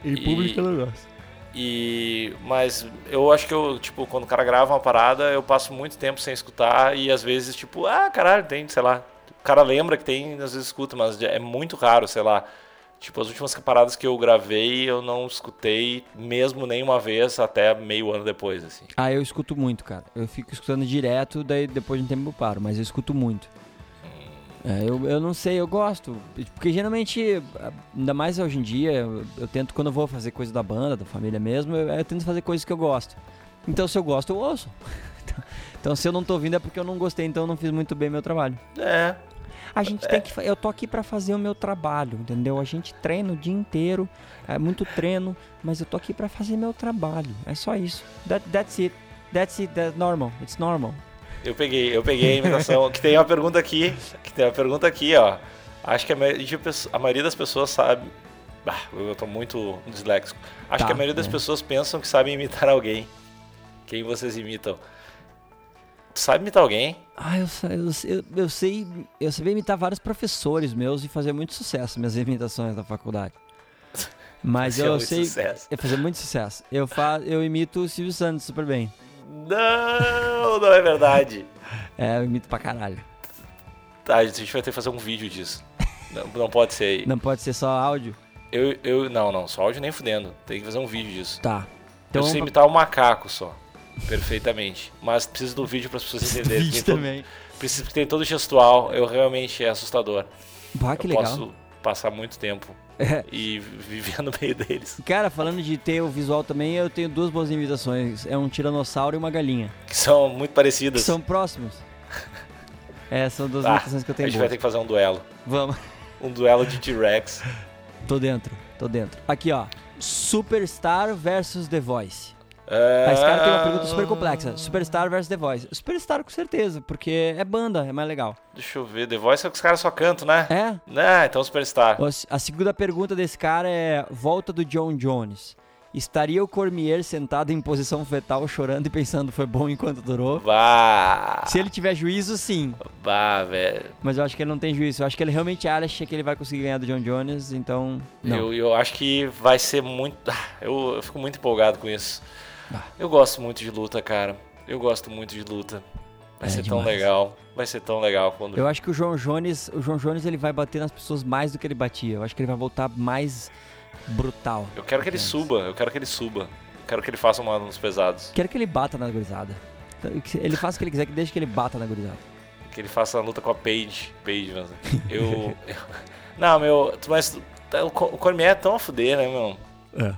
Em E- público eu não gosto. E. Mas eu acho que eu, tipo, quando o cara grava uma parada, eu passo muito tempo sem escutar e às vezes, tipo, ah, caralho, tem, sei lá. O cara lembra que tem, às vezes escuta, mas é muito raro, sei lá. Tipo, as últimas paradas que eu gravei, eu não escutei mesmo nenhuma vez até meio ano depois, assim. Ah, eu escuto muito, cara. Eu fico escutando direto, daí depois de um tempo eu paro, mas eu escuto muito. É, eu, eu não sei, eu gosto. Porque geralmente, ainda mais hoje em dia, eu, eu tento, quando eu vou fazer coisa da banda, da família mesmo, eu, eu tento fazer coisas que eu gosto. Então, se eu gosto, eu ouço. Então, então, se eu não tô ouvindo é porque eu não gostei, então eu não fiz muito bem meu trabalho. É, A gente tem que. Eu tô aqui pra fazer o meu trabalho, entendeu? A gente treina o dia inteiro, é muito treino, mas eu tô aqui pra fazer meu trabalho. É só isso. That, that's it. That's it. That's normal. It's normal. eu peguei, eu peguei a imitação. que tem uma pergunta aqui, que tem uma pergunta aqui, ó. Acho que a maioria, a maioria das pessoas sabe. Bah, eu tô muito disléxico. Acho Tá, que a maioria das é. pessoas pensam que sabem imitar alguém. Quem vocês imitam? Tu sabe imitar alguém? Ah, eu, sei- eu, sei- eu, eu sei. Eu sabia imitar vários professores meus e fazer muito sucesso minhas imitações da faculdade. Mas eu muito sei. sucesso. Eu fazer muito sucesso. Eu, fa, eu imito o Silvio Santos super bem. Não, não é verdade. É, eu imito pra caralho. Tá, a gente vai ter que fazer um vídeo disso. Não, não pode ser aí. Não pode ser só áudio? Eu, eu, não, não, só áudio nem fudendo. Tem que fazer um vídeo disso. Tá. eu sei imitar o macaco só. Perfeitamente. Mas preciso do vídeo para as pessoas entenderem. vídeo Tem todo- também. Preciso que tem todo gestual. Eu realmente é assustador. Bah, que eu legal. posso passar muito tempo É. e viver no meio deles. Cara, falando de ter o visual também, eu tenho duas boas imitações. É um tiranossauro e uma galinha. Que são muito Que parecidas. são próximos. É, são duas Ah, imitações que eu a tenho gente vai boas. ter que fazer um duelo. Vamos. Um duelo de T-Rex. Tô dentro, tô dentro. Aqui, ó. Superstar versus The Voice. Ah, Esse cara tem uma pergunta super complexa. Superstar versus The Voice. Superstar com certeza, porque é banda, é mais legal. Deixa eu ver. The Voice é que os caras só cantam, né? É? Ah, então Superstar. A segunda pergunta desse cara é: volta do John Jones. Estaria o Cormier sentado em posição fetal, chorando e pensando foi bom enquanto durou? Bah, Se ele tiver juízo, sim. bah, velho. Mas eu acho que ele não tem juízo. Eu acho que ele realmente acha que ele vai conseguir ganhar do John Jones, então. Não. Eu, eu acho que vai ser muito. Eu, eu fico muito empolgado com isso. Bah. Eu gosto muito de luta, cara. Eu gosto muito de luta. Vai É ser tão demais. legal. Vai ser tão legal quando. Eu acho que o João Jones, o João Jones ele vai bater nas pessoas mais do que ele batia. Eu acho que ele vai voltar mais brutal. Eu quero que ele suba. Eu quero que ele suba. Eu quero que ele faça uma nos pesados. Quero que ele bata na gurizada. Ele faça o que ele quiser, que deixe que ele bata na gurizada. Que ele faça a luta com a Paige. Paige, mas eu. eu- Não, meu. Mas o Cormier é tão a fuder, né, meu? É.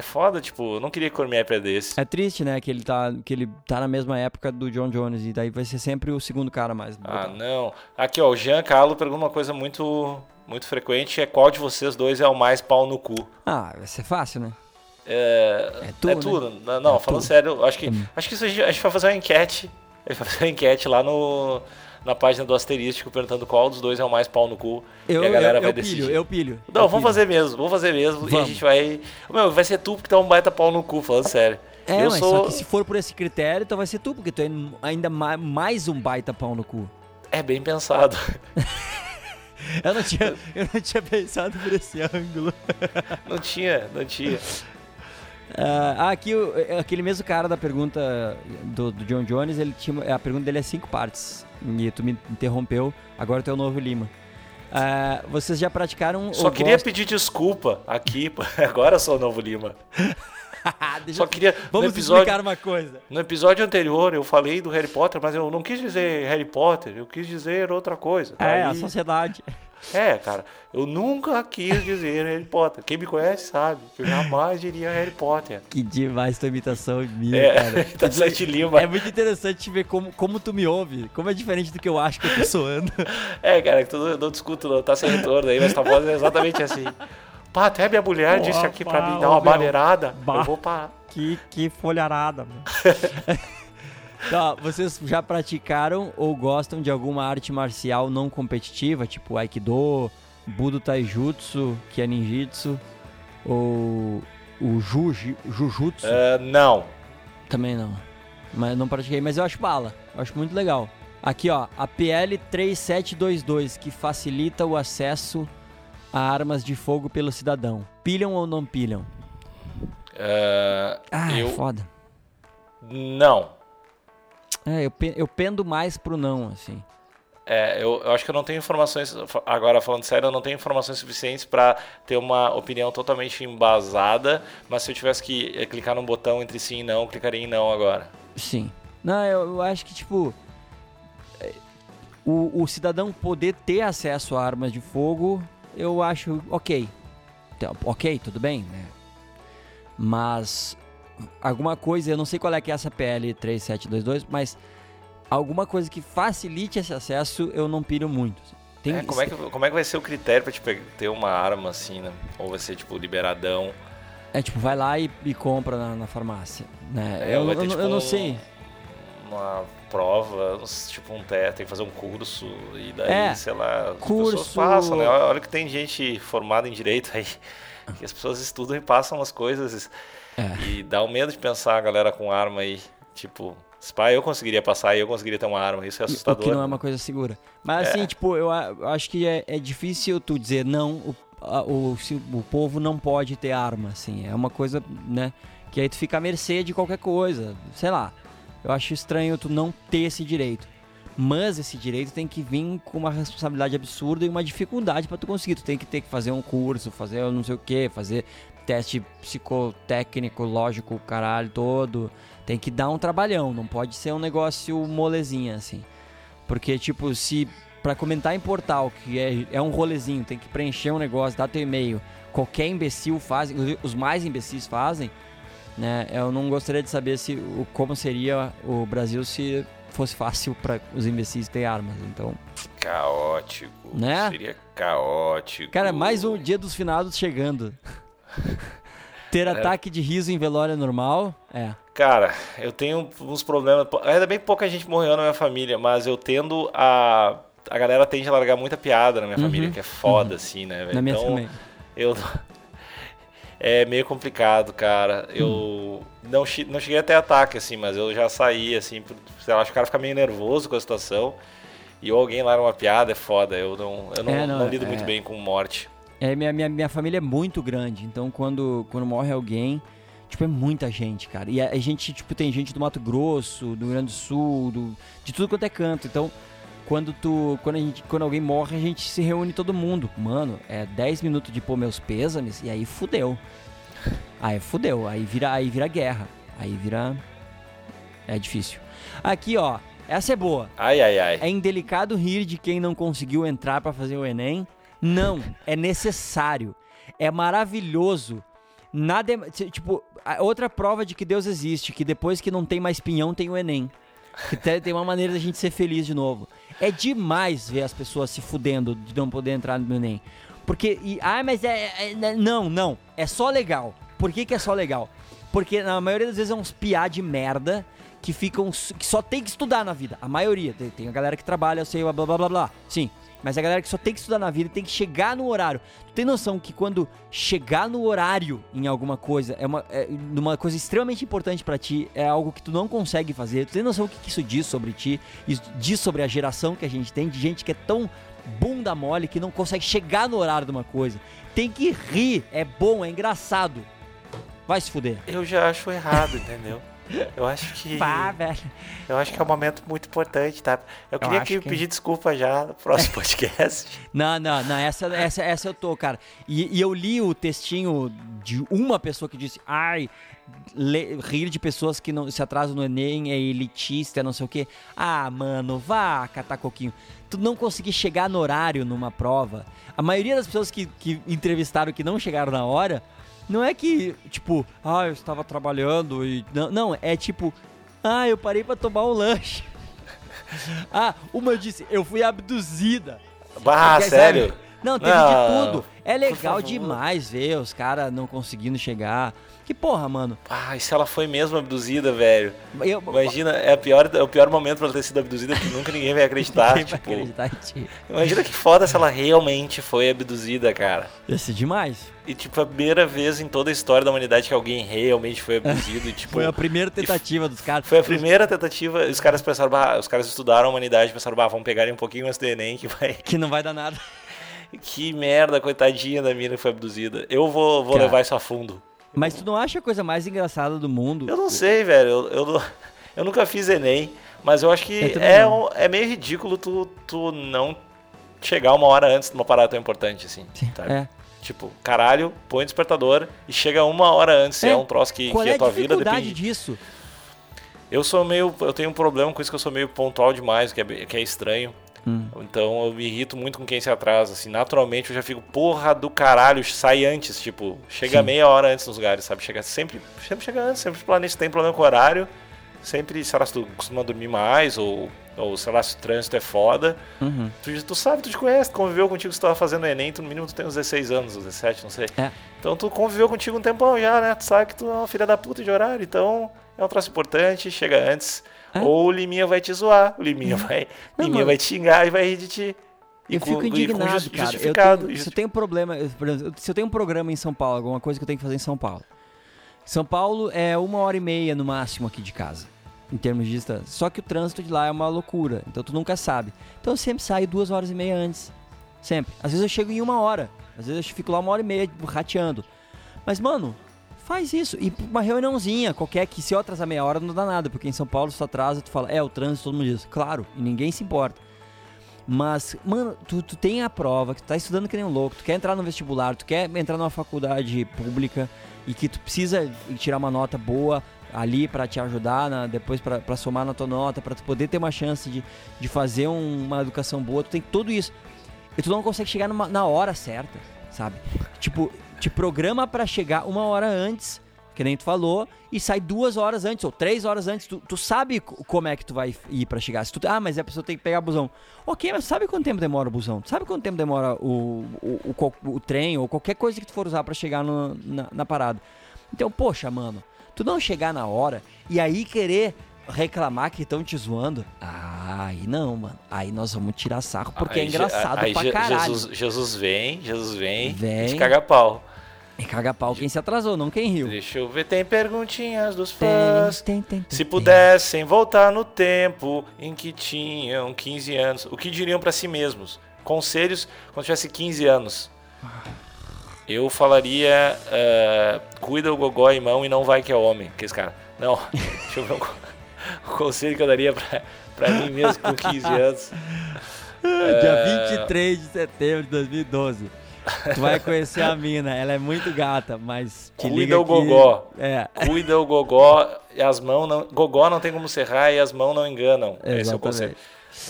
É foda, tipo, eu não queria que o Cormier perdesse. É triste, né, que ele tá, que ele tá na mesma época do John Jones e daí vai ser sempre o segundo cara mais. Ah, brutal. não. Aqui, ó, o Jean Carlo pergunta uma coisa muito, muito frequente: é qual de vocês dois é o mais pau no cu? Ah, vai ser fácil, né? É, É tu, é né? tu, Não, É falando tu. sério, acho que, Hum. acho que isso a gente, a gente vai fazer uma enquete. A gente vai fazer uma enquete lá no, na página do Asterístico perguntando qual dos dois é o mais pau no cu. Eu, e a galera eu, vai eu decidir. pilho, eu pilho. Não, eu vamos pilho. fazer mesmo, vamos fazer mesmo. E a Vamos. gente vai. Meu, vai ser tu porque tu é um baita pau no cu, falando sério. É, eu mas sou. só que se for por esse critério, então vai ser tu, porque tu é ainda ma- mais um baita pau no cu. É bem pensado. Eu não tinha, eu não tinha pensado por esse ângulo. Não tinha, não tinha. Ah, aqui, aquele mesmo cara da pergunta do, do John Jones, ele tinha, a pergunta dele é cinco partes. E tu me interrompeu, agora tu é o novo Lima. Ah, vocês já praticaram Só queria gostam- pedir desculpa aqui, agora eu sou o Novo Lima. Só queria. Vamos no episódio, explicar uma coisa. no episódio anterior eu falei do Harry Potter, mas eu não quis dizer Harry Potter, eu quis dizer outra coisa. É, a Aí- sociedade. É, cara, eu nunca quis dizer Harry Potter. Quem me conhece sabe que eu jamais diria Harry Potter. Que demais tua imitação minha, É, cara. tá Sete Lima. É muito interessante ver como, como tu me ouve, como é diferente do que eu acho que eu tô soando. É, cara, que tu não, discuto, não tá sem retorno aí, mas tua voz é exatamente assim. Pá, até minha mulher disse aqui pra mim dar uma maneirada. Eu vou parar. Que, que folharada, mano. tá, vocês já praticaram ou gostam de alguma arte marcial não competitiva, tipo Aikido, Budo Taijutsu, que é ninjitsu, ou o Jujutsu? Ah, não. Também não. Mas não pratiquei, mas eu acho bala. Eu acho muito legal. Aqui, ó, a PL 3722, que facilita o acesso a armas de fogo pelo cidadão. Pilham ou não pilham? Ah, Ah, é eu. foda. Não. É, eu, eu pendo mais pro não, assim. É, eu, eu acho que eu não tenho informações. Agora, falando sério, eu não tenho informações suficientes pra ter uma opinião totalmente embasada. Mas se eu tivesse que eh, clicar num botão entre sim e não, eu clicaria em não agora. Sim. Não, eu, eu acho que, tipo. é, O, o cidadão poder ter acesso a armas de fogo, eu acho ok. Então, Ok, tudo bem, né? Mas alguma coisa, eu não sei qual é que é essa PL 3722, mas alguma coisa que facilite esse acesso, eu não piro muito. Tem, É, como, é que, como é que vai ser o critério pra te pe- ter uma arma assim, né? Ou vai ser tipo liberadão? é tipo, vai lá e, e compra na, na farmácia. Né? É, eu, eu ter, não- tipo, eu não sei. Uma prova, tipo um teste, tem que fazer um curso e daí, É, sei lá, as curso- pessoas passam, né? Olha que tem gente formada em direito aí, que as pessoas estudam e passam as coisas É. e dá um medo de pensar a galera com arma aí, tipo, se pá, eu conseguiria passar e eu conseguiria ter uma arma, isso é O assustador. que não é né? uma coisa segura. Mas É. assim, tipo, eu, acho que é, é difícil tu dizer não, o, a- o, se o povo não pode ter arma, assim. É uma coisa, né? Que aí tu fica à mercê de qualquer coisa. Sei lá. Eu acho estranho tu não ter esse direito. Mas esse direito tem que vir com uma responsabilidade absurda e uma dificuldade pra tu conseguir. Tu tem que ter que fazer um curso, fazer não sei o que, fazer teste psicotécnico, lógico, caralho todo. Tem que dar um trabalhão, não pode ser um negócio molezinha, assim. Porque, tipo, se pra comentar em portal, que é, é um rolezinho, tem que preencher um negócio, dar teu e-mail, qualquer imbecil faz, os mais imbecis fazem, né? Eu não gostaria de saber se o, como seria o Brasil se fosse fácil para os imbecis ter armas. Então, Caótico, Né? seria caótico. cara, mais um dia dos finados chegando. Ter ataque de riso em velório é normal? É. Cara, eu tenho uns problemas. Ainda bem que pouca gente morreu na minha família, mas eu tendo a. A galera tende a largar muita piada na minha Uhum, família, que é foda, assim, né, velho? Na minha então, também. eu. É meio complicado, cara. Eu Hum. não, não cheguei até ataque, assim, mas eu já saí, assim, sei lá, acho que o cara fica meio nervoso com a situação. E ou alguém larga uma piada, é foda. Eu não, eu não, É, não, não lido é- muito bem com morte. É, minha, minha, minha família é muito grande, então quando, quando morre alguém, tipo, é muita gente, cara. E a, a gente, tipo, tem gente do Mato Grosso, do Rio Grande do Sul, do, de tudo quanto é canto. Então, quando tu. Quando, a gente, quando alguém morre, a gente se reúne todo mundo. Mano, é 10 minutos de pôr meus pêsames e aí fudeu. Aí fudeu, aí vira, aí vira guerra. Aí vira. É difícil. Aqui, ó. Essa é boa. Ai, ai, ai. É indelicado rir de quem não conseguiu entrar pra fazer o Enem? Não, é necessário. É maravilhoso. Nada tipo, outra prova de que Deus existe, que depois que não tem mais pinhão, tem o Enem. Que te- tem uma maneira da gente ser feliz de novo. É demais ver as pessoas se fudendo de não poder entrar no Enem. Porque, e, ah, mas é, é- é- Não, não. É só legal. Por que, que é só legal? Porque na maioria das vezes é uns piá de merda que ficam. que só tem que estudar na vida. A maioria. Tem, tem a galera que trabalha, eu sei, blá blá blá blá. Sim. Mas a galera que só tem que estudar na vida tem que chegar no horário. Tu tem noção que quando chegar no horário em alguma coisa, é uma, é uma coisa extremamente importante pra ti, é algo que tu não consegue fazer. Tu tem noção o que que isso diz sobre ti? Isso diz sobre a geração que a gente tem, de gente que é tão bunda mole que não consegue chegar no horário de uma coisa. Tem que rir, é bom, é engraçado. Vai se fuder. Eu já acho errado, entendeu? Eu acho que. Pá, velho. Eu acho que é um momento muito importante, tá? Eu queria aqui que- pedir desculpa já no próximo podcast. Não, não, não, essa, essa, essa eu tô, cara. E, e eu li o textinho de uma pessoa que disse: ai, le- rir de pessoas que não se atrasam no Enem é elitista, não sei o quê. Ah, mano, vá catar coquinho. Tu não conseguir chegar no horário numa prova. A maioria das pessoas que, que entrevistaram que não chegaram na hora, não é que, tipo, ah, eu estava trabalhando e. Não, não é tipo, ah, eu parei pra tomar um lanche. ah, uma disse, eu fui abduzida. Bah, Porque, sério? sabe? Não, teve Não, de tudo. É legal demais ver os caras não conseguindo chegar. Que porra, mano. Ah, e se ela foi mesmo abduzida, velho? Eu, Imagina, é, a pior, é o pior momento pra ela ter sido abduzida que nunca ninguém vai acreditar. Vai tipo, acreditar em ti? imagina que foda se ela realmente foi abduzida, cara. Ia ser demais. E, tipo, a primeira vez em toda a história da humanidade que alguém realmente foi abduzido. e, tipo, Foi a primeira tentativa dos caras. Foi a primeira tentativa, os caras pensaram, bah, os caras estudaram a humanidade, pensaram, bah, vamos pegar um pouquinho do Enem, que vai... Que não vai dar nada. Que merda, coitadinha da mina que foi abduzida. Eu vou, vou Cara. levar isso a fundo. Mas tu não acha a coisa mais engraçada do mundo? Eu não sei, velho, eu, eu, eu nunca fiz Enem, mas eu acho que Eu é, um- é meio ridículo tu, tu não chegar uma hora antes de uma parada tão importante, assim, sabe? É. Tipo, caralho, põe o despertador e chega uma hora antes, é, É. um troço que, Qual que é a a tua vida depende. disso? Eu sou meio. Eu tenho um problema com isso que eu sou meio pontual demais, que é, que é estranho. Hum. Então eu me irrito muito com quem se atrasa, assim. Naturalmente eu já fico, porra do caralho, sai antes, tipo, chega Sim. meia hora antes nos lugares, sabe? Chega sempre, sempre chega antes, sempre planeja, se tem problema com o horário, sempre, sei lá, se tu costuma dormir mais, ou, ou sei lá, se o trânsito é foda. Uhum. Tu, tu sabe, tu te conhece, tu conviveu contigo, se tu tava fazendo Enem, tu no mínimo tu tem uns 16 anos, uns 17, não sei. É. Então tu conviveu contigo um tempão já, né? Tu sabe que tu é uma filha da puta de horário, então é um troço importante, chega antes. É. Ou o Liminha vai te zoar, o Liminha vai, Não, Liminha mano. vai te xingar e vai rir de ti. E Eu com- fico indignado, justi- cara. Eu Justificado. tenho, se eu tenho problema, exemplo, se eu tenho um programa em São Paulo, alguma coisa que eu tenho que fazer em São Paulo. São Paulo é uma hora e meia no máximo aqui de casa, em termos de distância. Só que o trânsito de lá é uma loucura, então tu nunca sabe. Então eu sempre saio duas horas e meia antes. Sempre. Às vezes eu chego em uma hora. Às vezes eu fico lá uma hora e meia rateando. Mas, mano, faz isso. E uma reuniãozinha qualquer que se eu atrasar meia hora não dá nada, porque em São Paulo se tu atrasa, tu fala, é, o trânsito, todo mundo diz. Claro, e ninguém se importa. Mas, mano, tu, tu tem a prova, que tu tá estudando que nem um louco, tu quer entrar no vestibular, tu quer entrar numa faculdade pública e que tu precisa tirar uma nota boa ali pra te ajudar, na- depois pra somar na tua nota, pra tu poder ter uma chance de, de fazer um- uma educação boa, tu tem tudo isso. E tu não consegue chegar numa- na hora certa, sabe? Tipo, te programa pra chegar uma hora antes, que nem tu falou, e sai duas horas antes ou três horas antes. Tu, tu sabe co- como é que tu vai ir pra chegar. Se tu, ah, mas a pessoa tem que pegar busão. Ok, mas sabe quanto tempo demora o busão? Tu sabe quanto tempo demora o, o, o, o trem ou qualquer coisa que tu for usar pra chegar no- na, na parada? Então, poxa, mano, tu não chegar na hora e aí querer reclamar que estão te zoando, ah, aí não, mano. Aí nós vamos tirar sarro porque é Aí Je- engraçado aí pra caralho. Jesus, Jesus vem, Jesus vem, Vem. te caga pau. E caga pau quem se atrasou, não quem riu. Deixa eu ver, tem perguntinhas dos fãs. tem, tem, Se tem. pudessem voltar no tempo em que tinham 15 anos, o que diriam pra si mesmos? Conselhos quando tivesse 15 anos. Eu falaria, eh, cuida o gogó em mão e não vai que é homem. Que esse cara. Não, deixa eu ver um, o conselho que eu daria pra, pra mim mesmo com 15 anos. Dia 23 de setembro de 2012. Tu vai conhecer a mina, ela é muito gata, mas te Cuida o que- gogó. É, Cuida o gogó e as mãos não. Gogó não tem como serrar e as mãos não enganam. Esse é o Exatamente. conselho.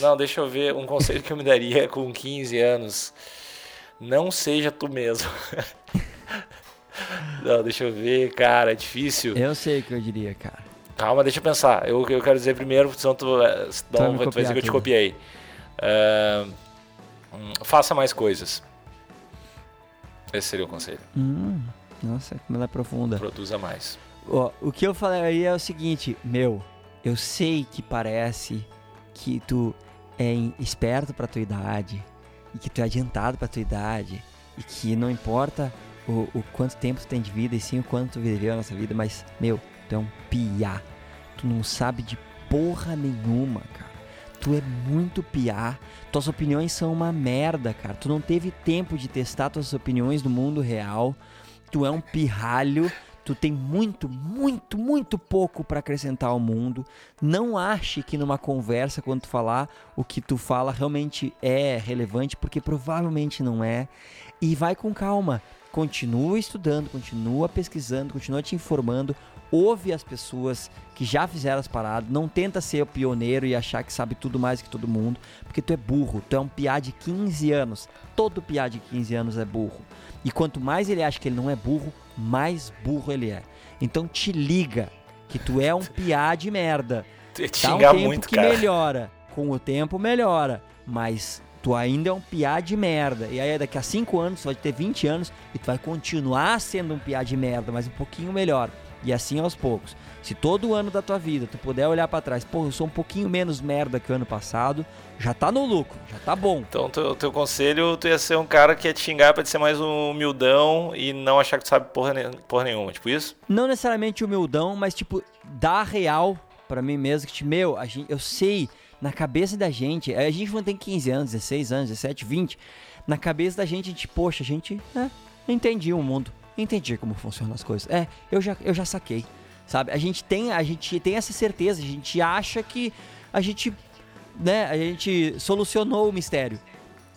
Não, deixa eu ver. Um conselho que eu me daria com 15 anos. Não seja tu mesmo. Não, deixa eu ver, cara, é difícil. eu sei o que eu diria, cara. Calma, deixa eu pensar. Eu, eu quero dizer primeiro, senão tu, eh, senão tu vai dizer que eu te copiei. Faça mais coisas. Esse seria o conselho. Hum, nossa, como ela é profunda. Produza mais. Ó, o que eu falaria é o seguinte, meu, eu sei que parece que tu é esperto pra tua idade, e que tu é adiantado pra tua idade e que não importa o, o quanto tempo tu tem de vida e sim o quanto tu viveu nessa vida, mas, meu, tu é um piá. Tu não sabe de porra nenhuma, cara. Tu é muito piá. Tuas opiniões são uma merda, cara. Tu não teve tempo de testar tuas opiniões no mundo real. Tu é um pirralho. Tu tem muito, muito, muito pouco para acrescentar ao mundo. Não ache que numa conversa, quando tu falar, o que tu fala realmente é relevante, porque provavelmente não é. E vai com calma. Continua estudando, continua pesquisando, continua te informando. Ouve as pessoas que já fizeram as paradas. Não tenta ser o pioneiro e achar que sabe tudo mais que todo mundo, porque tu é burro. Tu é um piá de 15 anos. Todo piá de 15 anos é burro. E quanto mais ele acha que ele não é burro, mais burro ele é. Então te liga que tu é um piá de merda. Dá um tempo muito, que cara. melhora. Com o tempo melhora. Mas tu ainda é um piá de merda. E aí daqui a 5 anos, tu vai ter 20 anos e tu vai continuar sendo um piá de merda, mas um pouquinho melhor. E assim aos poucos. Se todo ano da tua vida tu puder olhar para trás, pô, eu sou um pouquinho menos merda que o ano passado, já tá no lucro, já tá bom. Então, teu, teu conselho, tu ia ser um cara que ia te xingar pra te ser mais humildão e não achar que tu sabe porra, porra nenhuma, tipo isso? Não necessariamente humildão, mas tipo, dar real para mim mesmo, que, tipo, meu, a gente, eu sei, na cabeça da gente, a gente não tem 15 anos, 16 anos, 17, 20, na cabeça da gente, a gente, poxa, a gente, né, entendi o mundo entendi como funcionam as coisas. É, eu já, eu já saquei. Sabe? A gente tem, a gente tem essa certeza, a gente acha que a gente, né, a gente solucionou o mistério.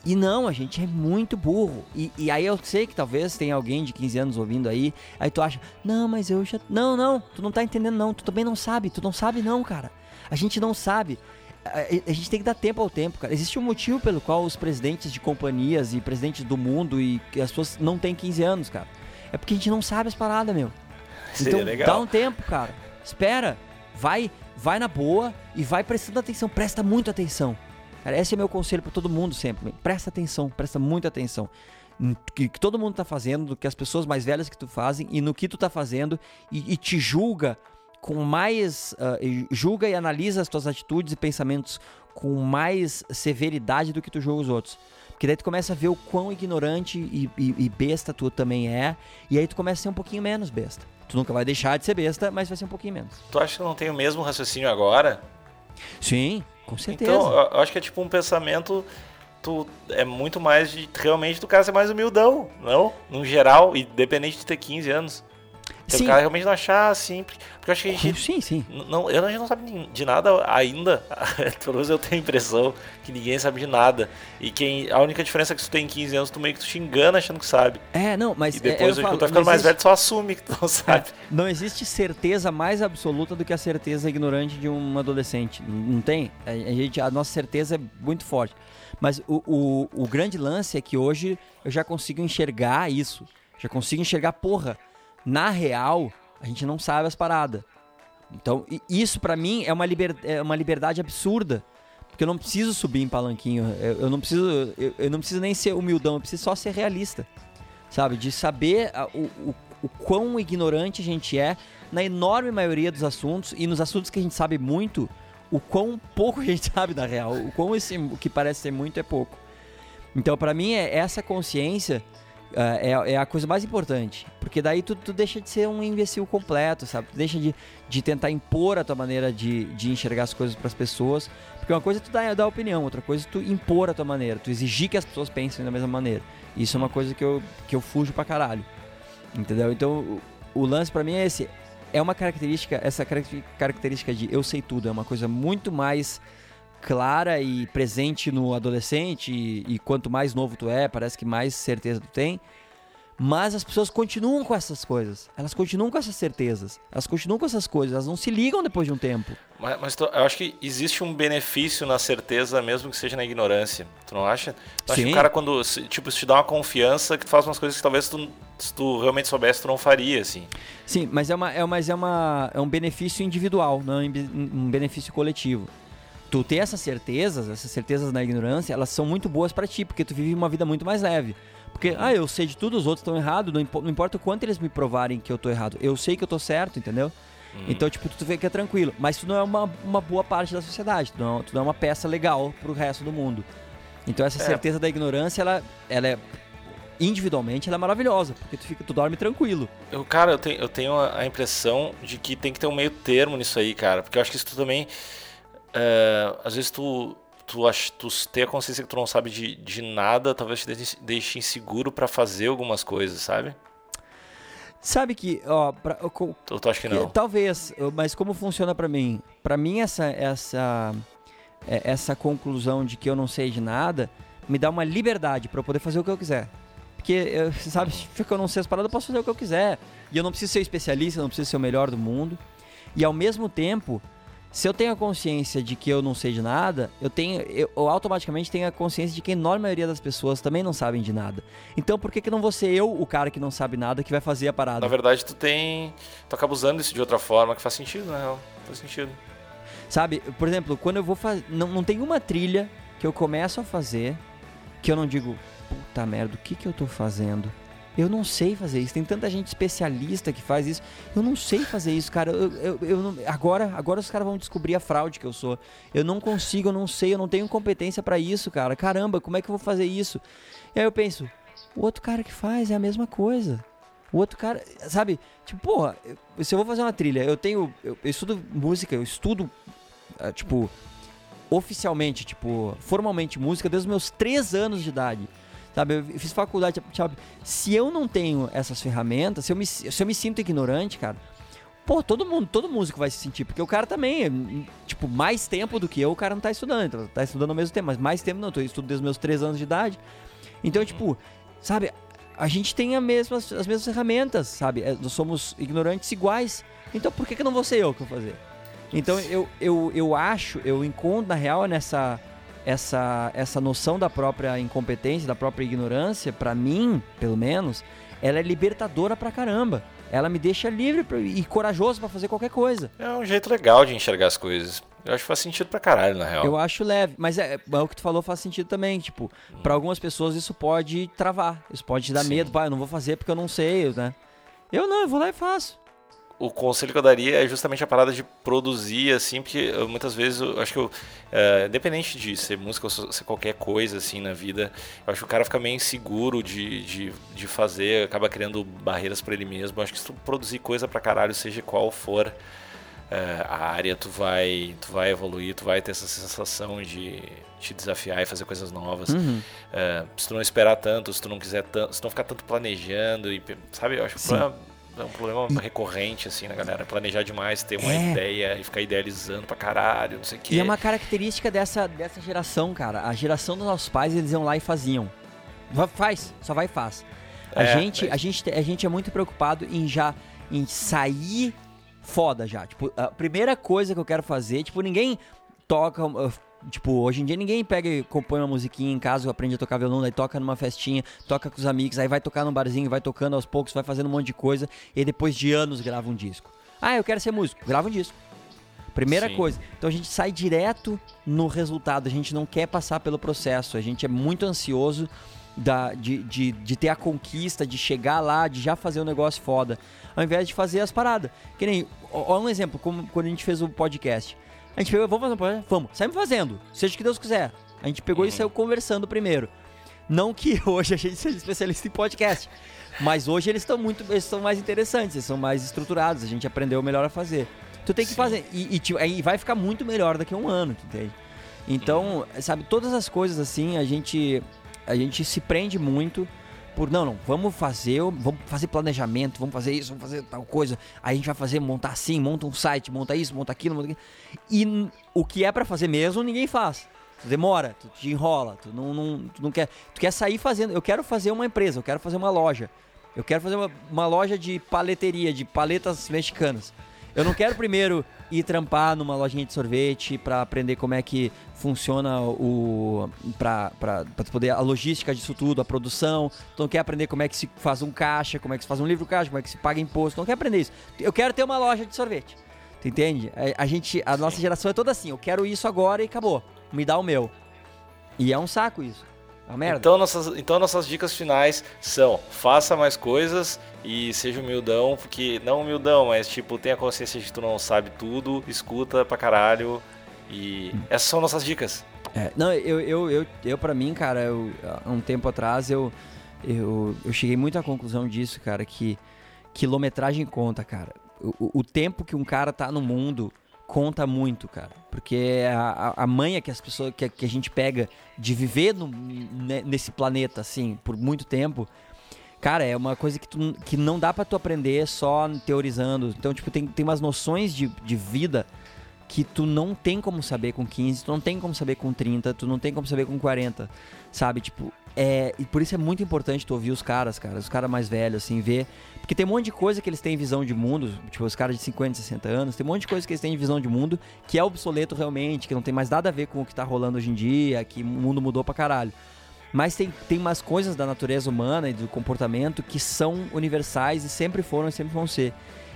E não, a gente é muito burro. E, e, aí eu sei que talvez tenha alguém de 15 anos ouvindo aí, aí tu acha, não, mas eu já. Não, não, tu não tá entendendo, não. Tu também não sabe, tu não sabe, não, cara. A gente não sabe. A, a gente tem que dar tempo ao tempo, cara. Existe um motivo pelo qual os presidentes de companhias e presidentes do mundo e as pessoas não têm 15 anos, cara. É porque a gente não sabe as paradas, meu. Seria então legal. dá um tempo, cara. Espera. Vai, vai na boa e vai prestando atenção. Presta muito atenção. Cara, esse é meu conselho para todo mundo sempre. Presta atenção, presta muita atenção. No que, que, todo mundo tá fazendo, do que as pessoas mais velhas que tu fazem e no que tu tá fazendo e, e te julga com mais. Uh, julga e analisa as tuas atitudes e pensamentos com mais severidade do que tu julga os outros. Porque daí tu começa a ver o quão ignorante e, e, e, besta tu também é. E aí tu começa a ser um pouquinho menos besta. Tu nunca vai deixar de ser besta, mas vai ser um pouquinho menos. Tu acha que não tem o mesmo raciocínio agora? Sim, com certeza. Então, eu acho que é tipo um pensamento. Tu é muito mais de realmente do cara ser mais humildão, não? No geral, independente de ter 15 anos. Sim. O cara realmente não achar assim. Porque eu acho que a gente. Sim, sim. Não, eu, a gente não sabe de nada ainda. Pelo menos eu tenho a impressão que ninguém sabe de nada. E quem, a única diferença é que tu tem 15 anos, tu meio que tu te engana achando que sabe. É, não, mas. E depois, é, eu, falo, tu tá ficando mais existe... velho, tu só assume que tu não sabe. É, não existe certeza mais absoluta do que a certeza ignorante de um adolescente. Não tem? A, a gente, a nossa certeza é muito forte. Mas o, o, o grande lance é que hoje eu já consigo enxergar isso. Já consigo enxergar, porra na real, a gente não sabe as paradas. Então, isso para mim é uma, liber, é uma liberdade absurda. Porque eu não preciso subir em palanquinho. Eu, eu não preciso. Eu, eu, não preciso nem ser humildão, eu preciso só ser realista. Sabe? De saber a, o, o, o quão ignorante a gente é na enorme maioria dos assuntos. E nos assuntos que a gente sabe muito, o quão pouco a gente sabe da real. O quão esse, o que parece ser muito é pouco. Então, para mim, é essa consciência é, é, a coisa mais importante. Porque daí tu, tu deixa de ser um imbecil completo, sabe? Tu deixa de, de tentar impor a tua maneira de, de enxergar as coisas para as pessoas. Porque uma coisa é tu dar, dar opinião, outra coisa é tu impor a tua maneira, tu exigir que as pessoas pensem da mesma maneira. Isso é uma coisa que eu, que eu fujo pra caralho. Entendeu? Então o, o lance para mim é esse. É uma característica, essa característica de eu sei tudo, é uma coisa muito mais clara e presente no adolescente, e, e, quanto mais novo tu é, parece que mais certeza tu tem. Mas as pessoas continuam com essas coisas. Elas continuam com essas certezas. Elas continuam com essas coisas. Elas não se ligam depois de um tempo. Mas, mas tu, eu acho que existe um benefício na certeza, mesmo que seja na ignorância. Tu não acha? Tu acha que o cara, quando. Tipo, se te dá uma confiança que tu faz umas coisas que talvez tu, se tu realmente soubesse, tu não faria, assim. Sim, mas é, uma, é, mas é, uma, é um benefício individual, não é um benefício coletivo tu ter essas certezas, essas certezas na ignorância, elas são muito boas para ti, porque tu vive uma vida muito mais leve. Porque, ah, eu sei de tudo, os outros estão errados, não, impo não, importa o quanto eles me provarem que eu tô errado, eu sei que eu tô certo, entendeu? Uhum. Então, tipo, tu que é tranquilo. Mas tu não é uma, uma boa parte da sociedade, tu não, tu não é uma peça legal pro resto do mundo. Então essa É. certeza da ignorância, ela, ela é individualmente ela é maravilhosa, porque tu fica tu dorme tranquilo. Eu, cara, eu tenho, eu tenho a impressão de que tem que ter um meio termo nisso aí, cara. Porque eu acho que isso também. É, às vezes tu. Tu, ach, tu tem a consciência que tu não sabe de, de nada, talvez te deixe, deixe inseguro pra fazer algumas coisas, sabe? Sabe que, ó, pra, eu co- Tu, acha que que- não? talvez, eu- mas como funciona pra mim? Pra mim essa essa é, essa conclusão de que eu não sei de nada me dá uma liberdade pra eu poder fazer o que eu quiser. Porque, eu, sabe, se eu não sei as paradas, eu posso fazer o que eu quiser. E eu não preciso ser especialista, eu não preciso ser o melhor do mundo. E ao mesmo tempo, se eu tenho a consciência de que eu não sei de nada, eu tenho eu, eu automaticamente tenho a consciência de que a enorme maioria das pessoas também não sabem de nada. Então por que, que não vou ser eu o cara que não sabe nada que vai fazer a parada? Na verdade, tu tem. Tu acaba usando isso de outra forma que faz sentido, na real. Faz sentido. Sabe, por exemplo, quando eu vou fazer. Não, não tem uma trilha que eu começo a fazer que eu não digo, puta merda, o que que eu tô fazendo? Eu não sei fazer isso. Tem tanta gente especialista que faz isso. Eu não sei fazer isso, cara. Eu, eu, eu não- agora, agora os caras vão descobrir a fraude que eu sou. Eu não consigo, eu não sei, eu não tenho competência pra isso, cara. Caramba, como é que eu vou fazer isso? E aí eu penso, o outro cara que faz é a mesma coisa. O outro cara, sabe? Tipo, porra, se eu vou fazer uma trilha, eu tenho. Eu, eu estudo música, eu estudo, ah, tipo, oficialmente, tipo, formalmente música desde os meus 3 anos de idade. Sabe, eu fiz faculdade, sabe? Se eu não tenho essas ferramentas, se eu me, se eu me sinto ignorante, cara, pô, todo mundo, todo músico vai se sentir, porque o cara também, tipo, mais tempo do que eu, o cara não tá estudando, então, tá estudando ao mesmo tempo, mas mais tempo não, eu estudo desde os meus 3 anos de idade. Então, tipo, sabe, a gente tem a mesma, as mesmas ferramentas, sabe? É, Nós somos ignorantes iguais. Então por que, que não vou ser eu que vou fazer? Então eu, eu, eu acho, eu encontro na real nessa essa, essa noção da própria incompetência, da própria ignorância, pra mim, pelo menos, ela é libertadora pra caramba. Ela me deixa livre e corajoso pra fazer qualquer coisa. É um jeito legal de enxergar as coisas. Eu acho que faz sentido pra caralho, na real. Eu acho leve, mas é, é o que tu falou faz sentido também, tipo, pra algumas pessoas isso pode travar, isso pode te dar Sim. medo, pá, eu não vou fazer porque eu não sei, né? Eu não, eu vou lá e faço. O conselho que eu daria é justamente a parada de produzir, assim, porque muitas vezes eu acho que eu, é, independente de ser música ou ser qualquer coisa, assim, na vida, eu acho que o cara fica meio inseguro de, de, de fazer, acaba criando barreiras pra ele mesmo. Eu acho que se tu produzir coisa pra caralho, seja qual for é, a área, tu vai, tu vai evoluir, tu vai ter essa sensação de te desafiar e fazer coisas novas. Uhum. É, se tu não esperar tanto, se tu não quiser tanto, se tu não ficar tanto planejando e sabe, eu acho que é um problema recorrente assim na galera, planejar demais, ter uma É. ideia e ficar idealizando pra caralho, não sei o quê. E é uma característica dessa, dessa geração, cara. A geração dos nossos pais, eles iam lá e faziam. Faz, só vai e faz. A, É, gente, a, gente, a gente é muito preocupado em já em sair foda já. Tipo, a primeira coisa que eu quero fazer, tipo, ninguém toca. Tipo, hoje em dia ninguém pega e compõe uma musiquinha em casa, aprende a tocar violão, daí toca numa festinha, toca com os amigos, aí vai tocar num barzinho, vai tocando aos poucos, vai fazendo um monte de coisa, e depois de anos grava um disco. Ah, eu quero ser músico, grava um disco. Primeira Sim. coisa. Então a gente sai direto no resultado, a gente não quer passar pelo processo, a gente é muito ansioso da, de, de, de ter a conquista, de chegar lá, de já fazer um negócio foda, ao invés de fazer as paradas. Que nem, ó um exemplo, como quando a gente fez o podcast. A gente pegou, vamos fazer um podcast? Vamos, saímos fazendo, seja o que Deus quiser. A gente pegou e Uhum. saiu conversando primeiro. Não que hoje a gente seja especialista em podcast, mas hoje eles estão muito, eles estão mais interessantes, eles são mais estruturados, a gente aprendeu melhor a fazer. Tu tem que Sim. fazer, e, e, aí vai ficar muito melhor daqui a um ano, tu entende? Então, sabe, todas as coisas assim, a gente, a gente se prende muito por, não, não, vamos fazer, vamos fazer planejamento, vamos fazer isso, vamos fazer tal coisa, aí a gente vai fazer, montar assim, monta um site, monta isso, monta aquilo, monta aquilo. E o que é pra fazer mesmo, ninguém faz. Tu demora, tu te enrola, tu não, não, tu não quer. Tu quer sair fazendo. Eu quero fazer uma empresa, eu quero fazer uma loja. Eu quero fazer uma, uma loja de paleteria, de paletas mexicanas. Eu não quero primeiro ir trampar numa lojinha de sorvete pra aprender como é que funciona o. Tu poder. a logística disso tudo, a produção. Não quer aprender como é que se faz um caixa, como é que se faz um livro caixa, como é que se paga imposto. Não quer aprender isso. Eu quero ter uma loja de sorvete. Tu entende? A, a gente, a nossa geração é toda assim. Eu quero isso agora e acabou. Me dá o meu. E é um saco isso. Uma merda. Então nossas, então nossas dicas finais são: faça mais coisas e seja humildão, porque não humildão, mas tipo, tenha consciência de que tu não sabe tudo, escuta pra caralho. E Hum. essas são nossas dicas. É, não, eu, eu, eu, eu pra mim, cara, eu, há um tempo atrás eu, eu, eu cheguei muito à conclusão disso, cara, que quilometragem conta, cara. O, o tempo que um cara tá no mundo conta muito, cara. Porque a, a manha que as pessoas que, que a gente pega de viver no, nesse planeta, assim, por muito tempo, cara, é uma coisa que, tu, que não dá para tu aprender só teorizando. Então, tipo, tem, tem umas noções de, de vida que tu não tem como saber com 15, tu não tem como saber com 30, tu não tem como saber com 40, sabe? Tipo, é, e por isso é muito importante tu ouvir os caras, cara, os caras mais velhos, assim, ver. Porque tem um monte de coisa que eles têm visão de mundo, tipo, os caras de 50, 60 anos, tem um monte de coisa que eles têm visão de mundo que é obsoleto realmente, que não tem mais nada a ver com o que tá rolando hoje em dia, que o mundo mudou pra caralho. Mas tem, tem umas coisas da natureza humana e do comportamento que são universais e sempre foram e sempre vão ser.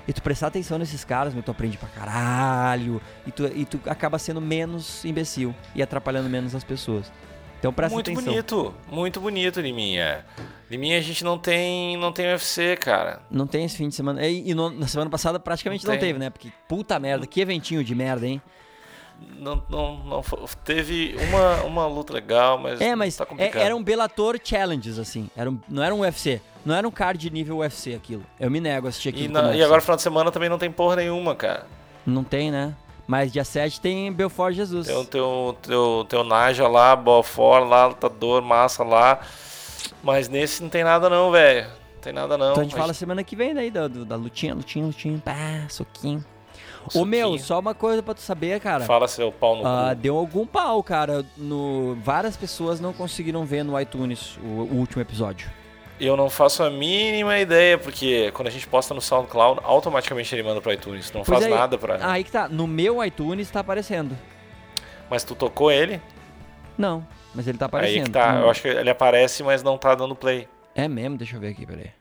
E tu prestar atenção nesses caras, meu, tu aprende pra caralho. E tu, e tu acaba sendo menos imbecil e atrapalhando menos as pessoas. Então presta muito atenção. Muito bonito, muito bonito, Liminha. Liminha a gente não tem, não tem UFC, cara. Não tem esse fim de semana. E, e no, na semana passada praticamente não, não teve, né? Porque puta merda, que eventinho de merda, hein? Não, não, não teve uma, uma luta legal, mas é, mas tá complicado. É, era um Bellator Challenges assim, era um, não era um UFC, não era um card nível UFC aquilo. Eu me nego a assistir aquilo. E, na, e agora final de semana também não tem porra nenhuma, cara. Não tem, né? Mas dia 7 tem Belfort Jesus. Tem o teu, teu, teu Naja lá, Belfort lá, lutador, massa lá. Mas nesse não tem nada não, velho. Não tem nada não. Então a gente mas... fala semana que vem daí, da, da lutinha, lutinha, lutinha, pá, soquinho. Ô meu, só uma coisa pra tu saber, cara. Fala seu pau no uh, Deu algum pau, cara. No... Várias pessoas não conseguiram ver no iTunes o, o último episódio. Eu não faço a mínima ideia, porque quando a gente posta no SoundCloud, automaticamente ele manda pro iTunes. Não pois faz aí, nada pra. Aí que tá. No meu iTunes tá aparecendo. Mas tu tocou ele? Não, mas ele tá aparecendo. Aí que tá. Eu acho que ele aparece, mas não tá dando play. É mesmo? Deixa eu ver aqui, peraí.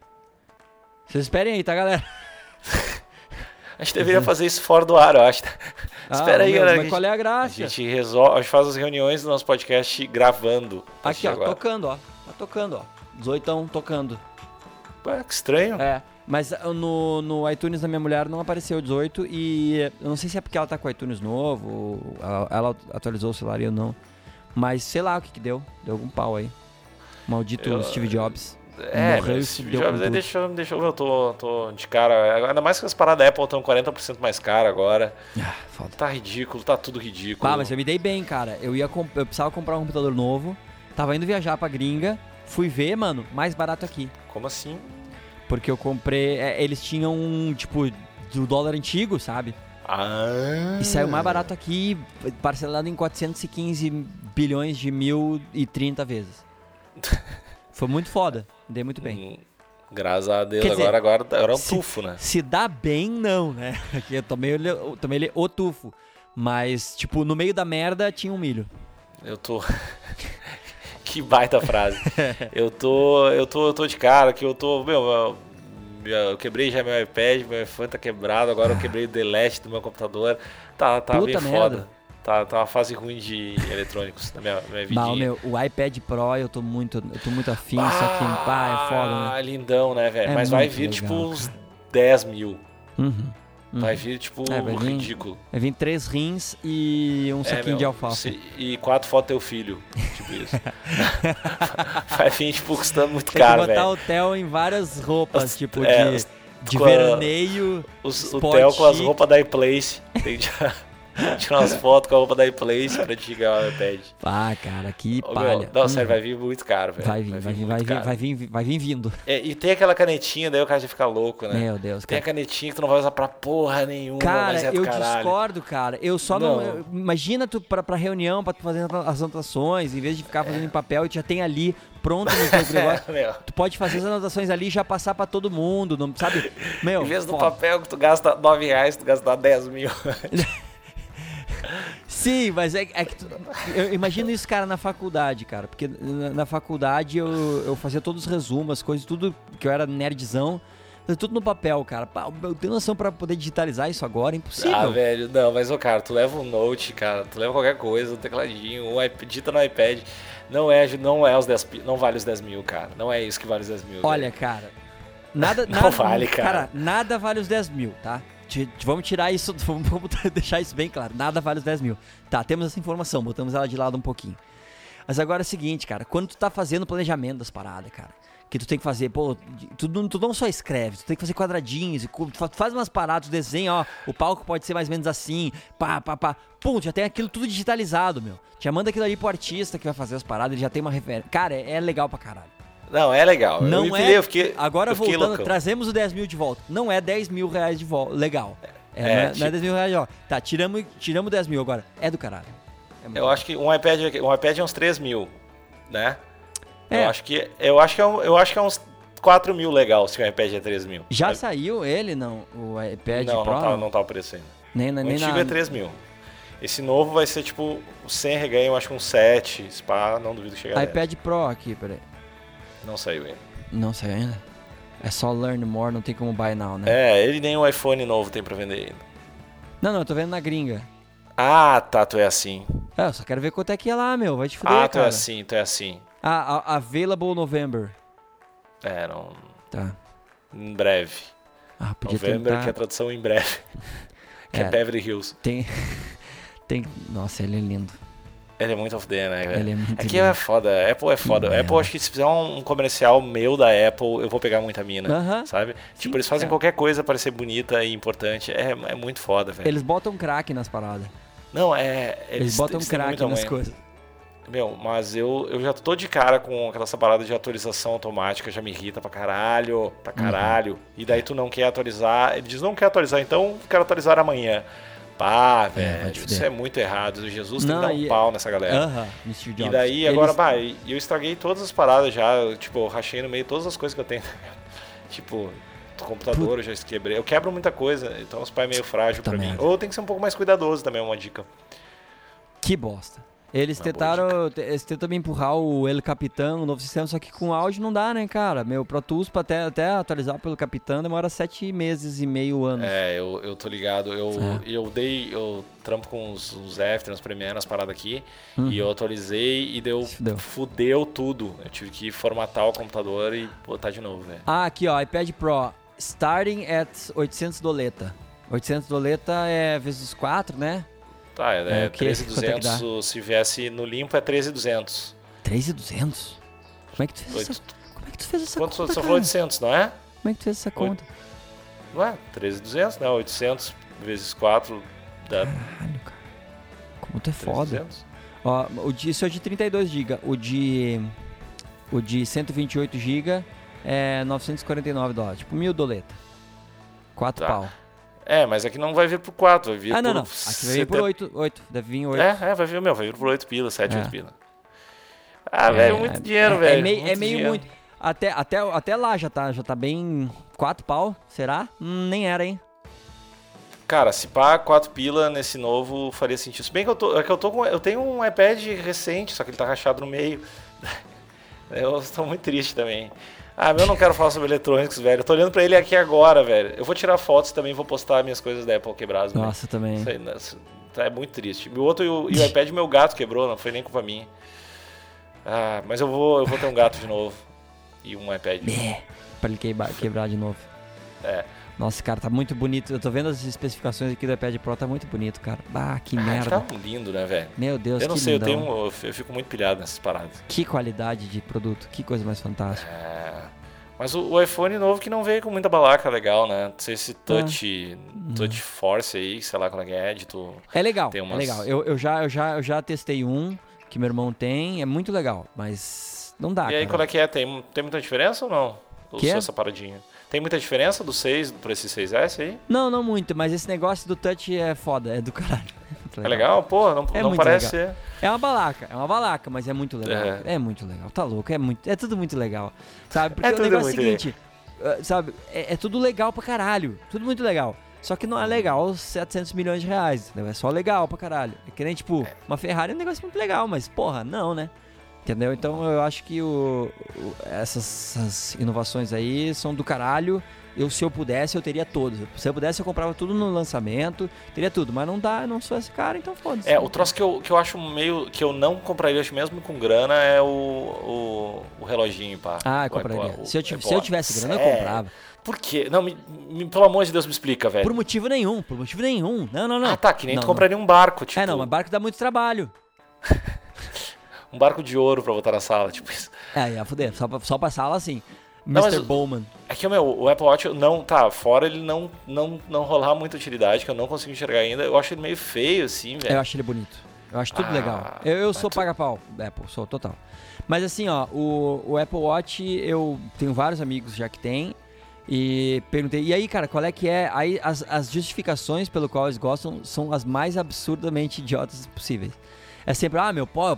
Vocês esperem aí, tá, galera? A gente deveria fazer isso fora do ar, eu acho. Ah, Espera aí, meu, galera. Mas qual é a graça? A gente resolve, a gente faz as reuniões do nosso podcast gravando. Aqui, ó, agora. tocando, ó. Tá tocando, ó. 18 tocando. Ué, que estranho. É. Mas uh, no, no iTunes da minha mulher não apareceu 18 e eu não sei se é porque ela tá com o iTunes novo, ela atualizou o celular eu não. Mas sei lá o que que deu. Deu algum pau aí. Maldito eu, Steve Jobs. É, Morreu Steve Jobs deixou, deixou, eu tô, tô de cara. Ainda mais que as paradas da Apple estão 40% mais cara agora. Ah, foda. Tá ridículo, tá tudo ridículo. Ah, mas eu me dei bem, cara. Eu ia eu precisava comprar um computador novo. Tava indo viajar pra gringa. Fui ver, mano, mais barato aqui. Como assim? Porque eu comprei. É, eles tinham um, tipo, do dólar antigo, sabe? Ah. E saiu mais barato aqui, parcelado em 415 bilhões de mil e 30 vezes. Foi muito foda. Dei muito bem. Hum, graças a Deus, dizer, agora, agora, agora é um se, tufo, né? Se dá bem, não, né? Aqui eu tomei, eu tomei ele o tufo. Mas, tipo, no meio da merda tinha um milho. Eu tô. que baita frase. eu tô. Eu tô, eu tô de cara que eu tô. Meu, eu quebrei já meu iPad, meu iPhone tá quebrado, agora eu quebrei o delete do meu computador. Tá, tá Puta bem merda. foda. Tá, tá uma fase ruim de eletrônicos na minha, minha. Mas, meu, o iPad Pro eu tô muito, eu tô muito afim, ah, só que pá, é foda, né? Ah, lindão, né, velho? É Mas vai vir, tipo, legal, uns 10 mil. Uhum. Vai vir, tipo, É, vai vir- ridículo. Vai vir três rins e um É, saquinho meu, de alfafa. E quatro fotos do teu filho. Tipo isso. vai vir, tipo, custando muito Tem caro, botar velho. o Theo em várias roupas, tipo é, de, de a- veraneio. Os, o Theo com as roupas da iPlace. Tem que tirar, umas fotos com a roupa da iPlace pra te ligar o iPad. Ah, cara, que Ô, palha. meu, não, Hum. sério, vai vir muito caro, velho. Vai vir, vai vir, vai vir, vai vir, vai vir vindo. É, e tem aquela canetinha, daí o cara já fica louco, né? Meu Deus, Tem a cara. canetinha que tu não vai usar pra porra nenhuma, Cara, mas é eu caralho. discordo, cara. Eu só não. Não. eu- imagina tu pra, pra reunião, pra tu fazer as anotações, em vez de ficar fazendo em papel, e tu já tem ali pronto no teu negócio. É. Tu pode fazer as anotações ali e já passar pra todo mundo, não sabe? Meu, Em vez do papel que tu gasta 9 reais, tu gasta 10 mil. Sim, mas é, é que tu, eu imagino isso, cara, na faculdade, cara. Porque na, na faculdade eu, eu fazia todos os resumos, as coisas, tudo que eu era nerdzão. Tudo no papel, cara. Pá, eu tenho noção pra poder digitalizar isso agora, é impossível. Ah, velho, não, mas, ô, cara, tu leva um note, cara, tu leva qualquer coisa, um tecladinho, um iP- digita no iPad. Não é, não é os 10, pi- não vale os 10 mil, cara. Não é isso que vale os 10 mil. Olha, velho. cara. Nada, Não nada vale, cara. nada vale os 10 mil, tá? Vamos tirar isso, vamos, deixar isso bem claro. Nada vale os 10 mil. Tá, temos essa informação, botamos ela de lado um pouquinho. Mas agora é o seguinte, cara, quando tu tá fazendo planejamento das paradas, cara, que tu tem que fazer, pô, tu, não- tu não só escreve, tu tem que fazer quadradinhos, tu fa- faz umas paradas, tu desenha, ó, o palco pode ser mais ou menos assim, pá, pá, pá. Pum, já tem aquilo tudo digitalizado, meu. Já manda aquilo ali pro artista que vai fazer as paradas, ele já tem uma referência. Cara, é, é legal pra caralho. Não, é legal. Não é. eu fiquei, agora eu voltando, loucão. trazemos o 10 mil de volta. Não é 10 mil reais de volta. Legal. É, É, não, é, não é tipo- 10 mil reais, ó. Tá, tiramos, tiramos 10 mil agora. É do caralho. É Eu acho que um iPad, um iPad é uns 3 mil, né? É. Eu acho que, eu acho que, é, um- eu acho que é uns 4 mil legal se o iPad é 3 mil. Já saiu ele, não? O iPad não, Pro? não tá, não tá o preço ainda. Nem, na- O nem antigo na... é 3 mil. Esse novo vai ser tipo sem reganho, eu acho que um 7. Spa, não duvido que chegar a 10. iPad Pro aqui, peraí. Não saiu ainda. Não saiu ainda? É só Learn More, não tem como buy now, né? É, ele nem o iPhone novo tem pra vender ainda. Não, não, eu tô vendo na gringa. Ah, tá, tu é assim. É, eu só quero ver quanto é que é lá, meu. Vai te fuder, ah, tu cara. é assim, tu é assim. Ah, a- Available November. É, não. Tá. Em breve. Ah, podia November, tentar... que é a tradução em breve. que é, É. Beverly Hills. Tem... tem... Nossa, ele é lindo. Ele é muito off the, né, velho? Ele é muito Aqui é foda, Apple é foda. merda. Apple, acho que se fizer um comercial meu da Apple, eu vou pegar muita mina, Aham. sabe? Sim, tipo, eles fazem é. qualquer coisa pra ser bonita e importante. É, é muito foda, velho. Eles botam crack nas paradas. Não, é... Eles, botam eles crack nas coisas. Meu, mas eu, eu já tô de cara com aquela parada de atualização automática, já me irrita pra caralho, pra Uhum. caralho. E daí tu não quer atualizar, ele diz, não quer atualizar, então quero atualizar amanhã. Pá, vai velho, isso é muito errado. Jesus tem Não, que dar um e- pau nessa galera. Aham, Mr. Jobs. E daí, Eles- agora, bah, eu estraguei todas as paradas já. eu, Tipo, eu rachei no meio todas as coisas que eu tenho. tipo, do computador eu já quebrei. Eu quebro muita coisa, então os pais é meio frágil Puta pra mim. Ou tem que ser um pouco mais cuidadoso também, é uma dica. Que bosta. Eles tentaram, te- eles tentam me empurrar o El Capitão, o novo sistema, só que com áudio não dá, né, cara? Meu Pro Tools pra até, até atualizar pelo Capitão demora sete meses e meio anos. É, eu, eu tô ligado. Eu, É. eu dei. Eu trampo com os, os After, os Premiere, as paradas aqui. Uhum. E eu atualizei e deu. Fudeu. Fudeu tudo. Eu tive que formatar o computador e botar de novo, velho. Ah, aqui ó, iPad Pro, starting at 800 doleta. 800 doleta é vezes 4, né? Tá, é, É, o quê? Quanto é que 13,200. se viesse no limpo é 13,200. 3,200? Como é que tu fez Oito- essa, como é que tu fez essa Quanto conta, só falou 800, não é? Como é que tu fez essa conta? Não é? 13,200, né? 800 vezes 4 dá Caralho, cara. Como tu é foda. 3,200. Ó, o de, isso é de 32 GB. O de. O de 128 GB é 949 dólares. Tipo, mil doleta. 4 Tá. pau. É, mas aqui não vai vir por 4, vai vir Ah, por não, não. Aqui veio por 8. 8. Deve vir 8. É, é, vai vir, meu, vai vir por 8 pila, 7, É. 8 pila. Ah, velho, muito dinheiro, é, velho. É meio, é muito meio dinheiro. muito. Até, até, até lá já tá, já tá bem. 4 pau, será? Hum, nem era, hein? Cara, se pá 4 pila nesse novo faria sentido. Se bem que eu tô, é que eu tô com, eu tenho um iPad recente, só que ele tá rachado no meio. Eu estou muito triste também. Ah, meu, eu não quero falar sobre eletrônicos, velho. Eu tô olhando pra ele aqui agora, velho. Eu vou tirar fotos também, vou postar minhas coisas da Apple quebradas. Nossa, também. Isso aí, né, isso é muito triste. O outro e o, e o iPad meu gato quebrou, não foi nem culpa minha. Ah, mas eu vou, eu vou ter um gato de novo. E um iPad. É, pra ele quebrar, quebrar de novo. É. Nossa, cara, tá muito bonito. Eu tô vendo as especificações aqui do iPad Pro, tá muito bonito, cara. Ah, que Ah, merda. tá lindo, né, velho? Meu Deus, Eu não sei, eu, tenho, um- eu fico muito pilhado nessas paradas. Que qualidade de produto, que coisa mais fantástica. É, Mas o, o iPhone novo que não veio com muita balaca legal, né? Não sei se touch, Hum. touch force aí, sei lá qual é que é, de tu... É legal, é umas- legal. Eu, eu, já, eu, já, eu já testei um que meu irmão tem, é muito legal, mas não dá, e aí, cara. qual é que é? Tem, tem muita diferença ou não? Ou Que só é? essa paradinha? Tem muita diferença do 6 para esse 6S aí? Não, não muito, mas esse negócio do touch é foda, é do caralho. muito É legal? Pô, não, É não parece legal. É uma balaca, é uma balaca, mas é muito legal. É. É, muito legal, tá louco, é, muito, é tudo muito legal. Sabe? Porque É o negócio é o seguinte, ah, sabe, é, é tudo legal pra caralho, tudo muito legal. Só que não é legal os 700 milhões de reais, entendeu? É só legal pra caralho. É que nem, tipo, uma Ferrari é um negócio muito legal, mas porra, não, né? Entendeu? Então eu acho que o, o- essas, essas inovações aí são do caralho. Eu, se eu pudesse, eu teria todos. Se eu pudesse, eu comprava tudo no lançamento, teria tudo. Mas não dá, eu não sou esse cara, então foda-se. É, o troço que eu, que eu acho meio. que eu não compraria acho mesmo com grana é o, o, o reloginho, pá. Ah, eu compraria. o Se eu, Apple se eu tivesse grana, eu Sério? comprava. Por quê? Não, me, me- pelo amor de Deus, me explica, velho. Por motivo nenhum, por motivo nenhum. Não, não, não. Ah, tá, que nem Não, tu não. compraria um barco, tipo. É, não, mas barco dá muito trabalho. Um barco de ouro pra botar na sala, tipo isso. É, ia fuder. Só pra, só pra sala assim. Não, Mr. Bowman. É que meu, o Apple Watch não. Tá, fora ele não, não, não rolar muita utilidade, que eu não consigo enxergar ainda. Eu acho ele meio feio, assim, velho. Eu acho ele bonito. Eu acho tudo Ah, legal. Eu, eu sou mas tu- paga-pau, Apple, sou total. Mas assim, ó, o, o Apple Watch, eu tenho vários amigos já que tem. E perguntei, e aí, cara, qual é que é? Aí as, as justificações pelo qual eles gostam são as mais absurdamente idiotas possíveis. É sempre, ah, meu, pô,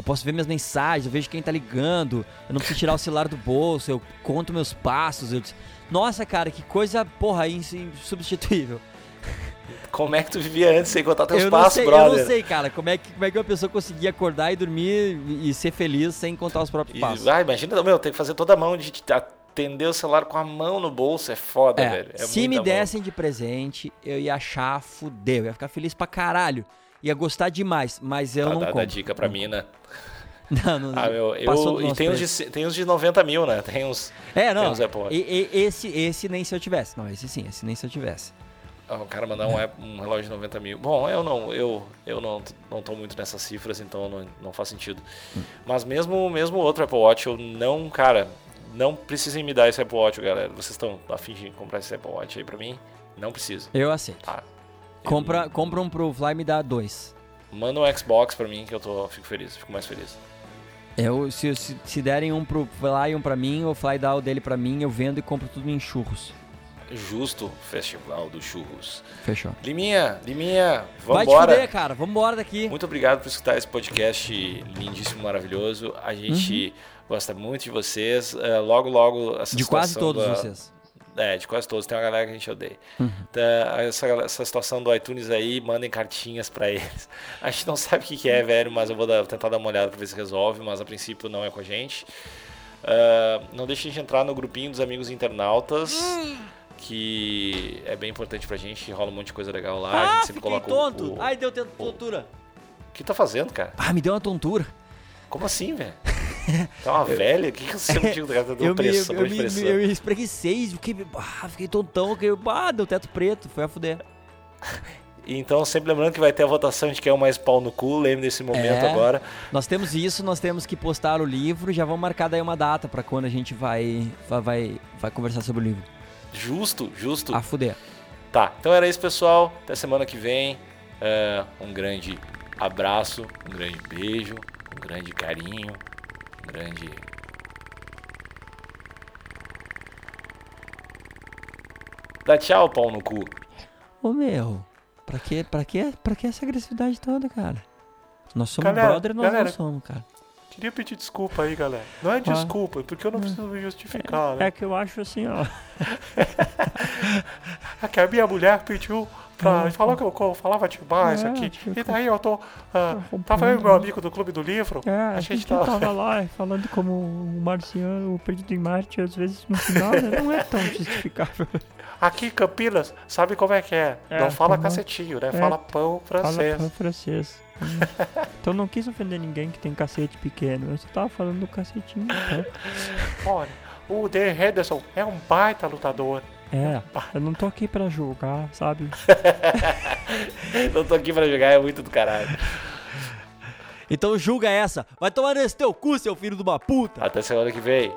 eu posso ver minhas mensagens, eu vejo quem tá ligando, eu não preciso tirar o celular do bolso, eu conto meus passos. Eu Nossa, cara, que coisa, porra, ins- insubstituível. Como é que tu vivia antes sem contar teus eu, passos, sei, brother? eu não sei, cara, como é, que, como é que uma pessoa conseguia acordar e dormir e, ser feliz sem contar os próprios E, passos. ah, imagina, meu, tem que fazer toda a mão de atender o celular com a mão no bolso, é foda, É, velho. É se me mão. dessem de presente, eu ia achar fudeu, eu ia ficar feliz pra caralho. Ia gostar demais, mas eu não dá, compro. dá dica pra mim, né? Não, não, Ah, meu, eu, e tem uns, de, tem uns de 90 mil, né? Tem uns. É, não. uns Apple e- e- esse, esse nem se eu tivesse. Não, esse sim, esse nem se eu tivesse. Ah, o cara mandar um, app- um relógio de 90 mil. Bom, eu não, eu, eu não, não tô muito nessas cifras, então não, não faz sentido. Hum. Mas mesmo mesmo outro Apple Watch, eu não, cara, não precisem me dar esse Apple Watch, galera. Vocês estão a fim de comprar esse Apple Watch aí pra mim? Não precisa, Eu aceito. tá? Compra, compra um pro Fly e me dá dois. Manda um Xbox pra mim que eu tô, fico feliz, fico mais feliz. Eu, se, se, se derem um pro Fly e um pra mim, o Fly dá o dele pra mim, eu vendo e compro tudo em churros. Justo Festival dos Churros. Fechou. Liminha, Liminha, Vai te vambora. fuder, cara. Vambora daqui. Muito obrigado por escutar esse podcast lindíssimo, maravilhoso. A gente Uhum. gosta muito de vocês. É, logo, logo, essa De quase todos da- vocês. É, de quase todos. Tem uma galera que a gente odeia. Uhum. Tá, essa, essa situação do iTunes aí, mandem cartinhas pra eles. A gente não sabe o que, que é, velho, mas eu vou dar- tentar dar uma olhada pra ver se resolve, mas a princípio não é com a gente. Ah, não deixem de entrar no grupinho dos amigos internautas, que é bem importante pra gente, rola um monte de coisa legal lá. a Ah, gente sempre coloca o- tonto. o- Ai, deu tontura. O que tá fazendo, cara? Ah, me deu uma tontura. Como assim, velho? Tá uma velha? O que que você não tinha cara? Tá dando Eu me, pressão, eu, de me, eu me espreguicei, fiquei, ah, fiquei tontão, fiquei, ah, deu teto preto, foi a fuder. Então, sempre lembrando que vai ter a votação de quem é o mais pau no cu, lembre desse momento É. agora. Nós temos isso, nós temos que postar o livro, já vamos marcar daí uma data pra quando a gente vai, vai, vai, conversar sobre o livro. Justo, justo. A fuder. Tá, então era isso, pessoal. Até semana que vem. É, um grande abraço, um grande beijo, um grande carinho, grande. Dá tchau, pau no cu. Ô meu, pra que, pra que, pra que essa agressividade toda, cara? Nós somos Galera, brother, nós galera. não somos, cara. Queria pedir desculpa aí, galera. Não é desculpa, porque eu não preciso me justificar, né? É que eu acho assim, ó. É que a minha mulher pediu pra. falou que eu falava demais É, aqui. tipo, E daí eu tô. rompendo. tava eu e meu amigo do Clube do Livro. É, a gente tava. lá falando como o marciano, o perdido em Marte, às vezes no final né, não é tão justificável. Aqui em Campinas, sabe como é que é? É, não fala como- cacetinho, né? é, Fala pão francês. Fala francês. então não quis ofender ninguém que tem cacete pequeno. Eu só tava falando do cacetinho. Então. Olha, o Dan Henderson é um baita lutador. É, eu não tô aqui pra julgar, sabe? não tô aqui pra jogar, é muito do caralho. Então julga essa. Vai tomar nesse teu cu, seu filho de uma puta. Até semana que vem.